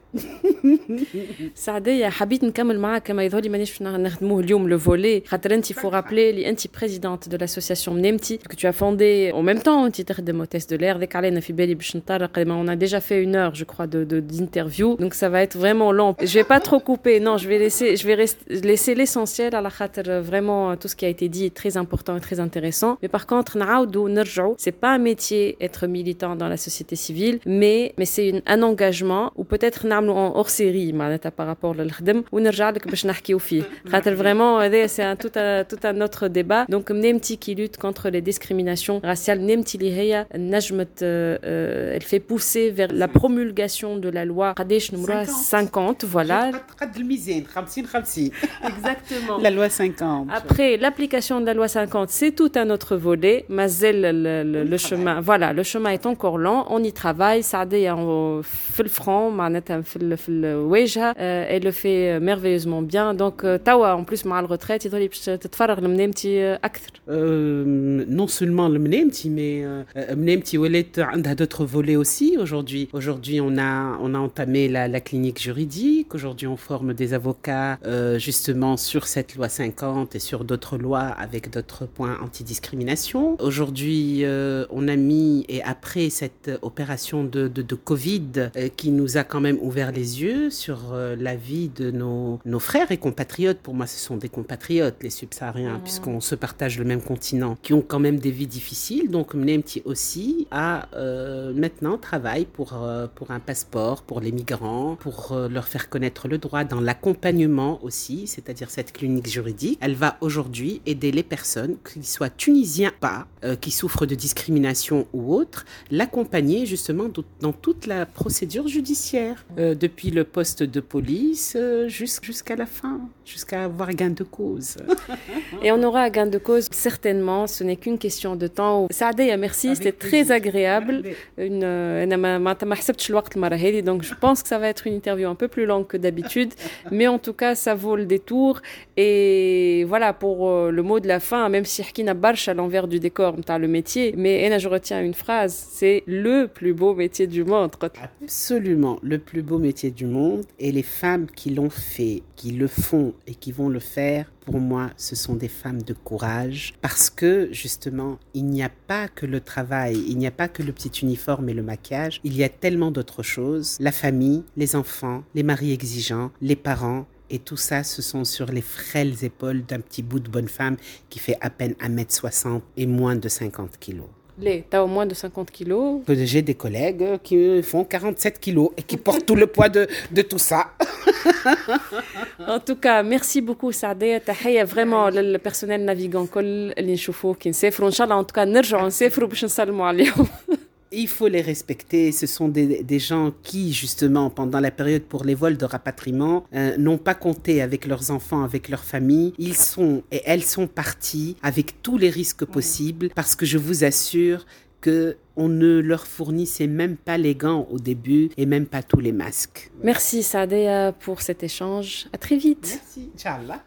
[SPEAKER 1] سعدية حبيت نكمل معاك كما يظهر لي مانيش باش نخدموه اليوم لو فولي خاطر انت فو رابلي لي انت بريزيدونت دو لاسوسياسيون منامتي que tu as fondé en même temps انت تخدم au test de l'air ذاك علينا في بالي باش نطرق ما on a déjà fait une heure je crois de de- d'interview donc ça va être vraiment long je vais pas trop couper non je vais laisser je vais rester- laisser l'essentiel على خاطر vraiment tout ce qui a été dit est très important et très intéressant mais par contre نعاودوا نرجعوا c'est pas un métier être militant dans la société civile mais mais c'est une- un engagement ou peut-être نعملوا en hors série معناتها par rapport للخدم ونرجع لك باش نحكيو فيه خاطر vraiment هذا c'est un tout un tout un autre débat donc منامتي qui lutte contre les discriminations raciales منامتي اللي هي نجمت euh, euh, elle fait pousser vers la promulgation de la loi قداش نمروها 50 voilà
[SPEAKER 2] قد الميزان 50 50
[SPEAKER 1] exactement
[SPEAKER 2] La loi 50.
[SPEAKER 1] Après, l'application de la loi 50, c'est tout un autre volet. Mazel, le, le- le chemin, voilà, le chemin est encore lent. On y travaille. Saadé en fait le front, معناتها في ال- في الواجهة. Euh, Elle le fait merveilleusement bien. Donc, euh, توا en plus مع الretraite, يضل باش تتفرغ لمنامتي أكثر.
[SPEAKER 2] Euh, non seulement le Mnemti, mais euh, Mnemti Wallet a d'autres volets aussi. Aujourd'hui, aujourd'hui, on a, on a entamé la, la clinique juridique. Aujourd'hui, on forme des avocats euh, justement sur cette loi 50 et sur d'autres lois avec d'autres points anti-discrimination. Aujourd'hui, euh, on a mis, et après cette opération de, de, de Covid euh, qui nous a quand même ouvert les yeux sur euh, la vie de nos, nos frères et compatriotes. Pour moi, ce sont des compatriotes, les subsahariens, puisqu'on se partage le même continent, qui ont quand même des vies difficiles. Donc, Mnemti aussi a euh, maintenant travaille pour, euh, pour un passeport pour les migrants, pour euh, leur faire connaître le droit dans l'accompagnement aussi, c'est-à-dire cette clinique juridique. Elle va aujourd'hui aider les personnes, qu'ils soient tunisiens ou pas, qui souffrent de discrimination ou autre, l'accompagner justement dans toute la procédure judiciaire, euh, depuis le poste de police euh, jusqu'à la fin, jusqu'à avoir gain de cause.
[SPEAKER 1] Et on aura gain de cause certainement, ce n'est qu'une question de temps. Saadeya, merci, c'était très agréable. Euh, donc je pense que ça va être une interview un peu plus longue que d'habitude, mais en tout cas, ça vaut le détour. Et voilà, pour euh, le mot de la fin, même si Hakina Barsh à l'envers du décor, le métier, mais je retiens une phrase, c'est le plus beau métier du monde.
[SPEAKER 2] Absolument le plus beau métier du monde et les femmes qui l'ont fait, qui le font et qui vont le faire, pour moi, ce sont des femmes de courage parce que justement, il n'y a pas que le travail, il n'y a pas que le petit uniforme et le maquillage, il y a tellement d'autres choses. La famille, les enfants, les maris exigeants, les parents. Et tout ça, ce sont sur les frêles épaules d'un petit bout de bonne femme qui fait à peine 1m60 et moins de 50 kilos.
[SPEAKER 1] Les, t'as au moins de 50 kilos
[SPEAKER 2] Que J'ai des collègues qui font 47 kilos et qui portent tout le poids de, de tout ça.
[SPEAKER 1] En tout cas, merci beaucoup سعدية تحية vraiment للبيرسونيل نافيغون كل اللي نشوفوه كي نسافروا إن شاء الله en tout cas نرجعوا نسافروا باش نسلموا عليهم
[SPEAKER 2] il faut les respecter. Ce sont des, des gens qui, justement, pendant la période pour les vols de rapatriement, euh, n'ont pas compté avec leurs enfants, avec leur famille. Ils sont et elles sont partis avec tous les risques possibles parce que je vous assure que on ne leur fournissait même pas les gants au début et même pas tous les masques.
[SPEAKER 1] Merci Sadea pour cet échange. À très vite.
[SPEAKER 2] Merci. Inch'Allah.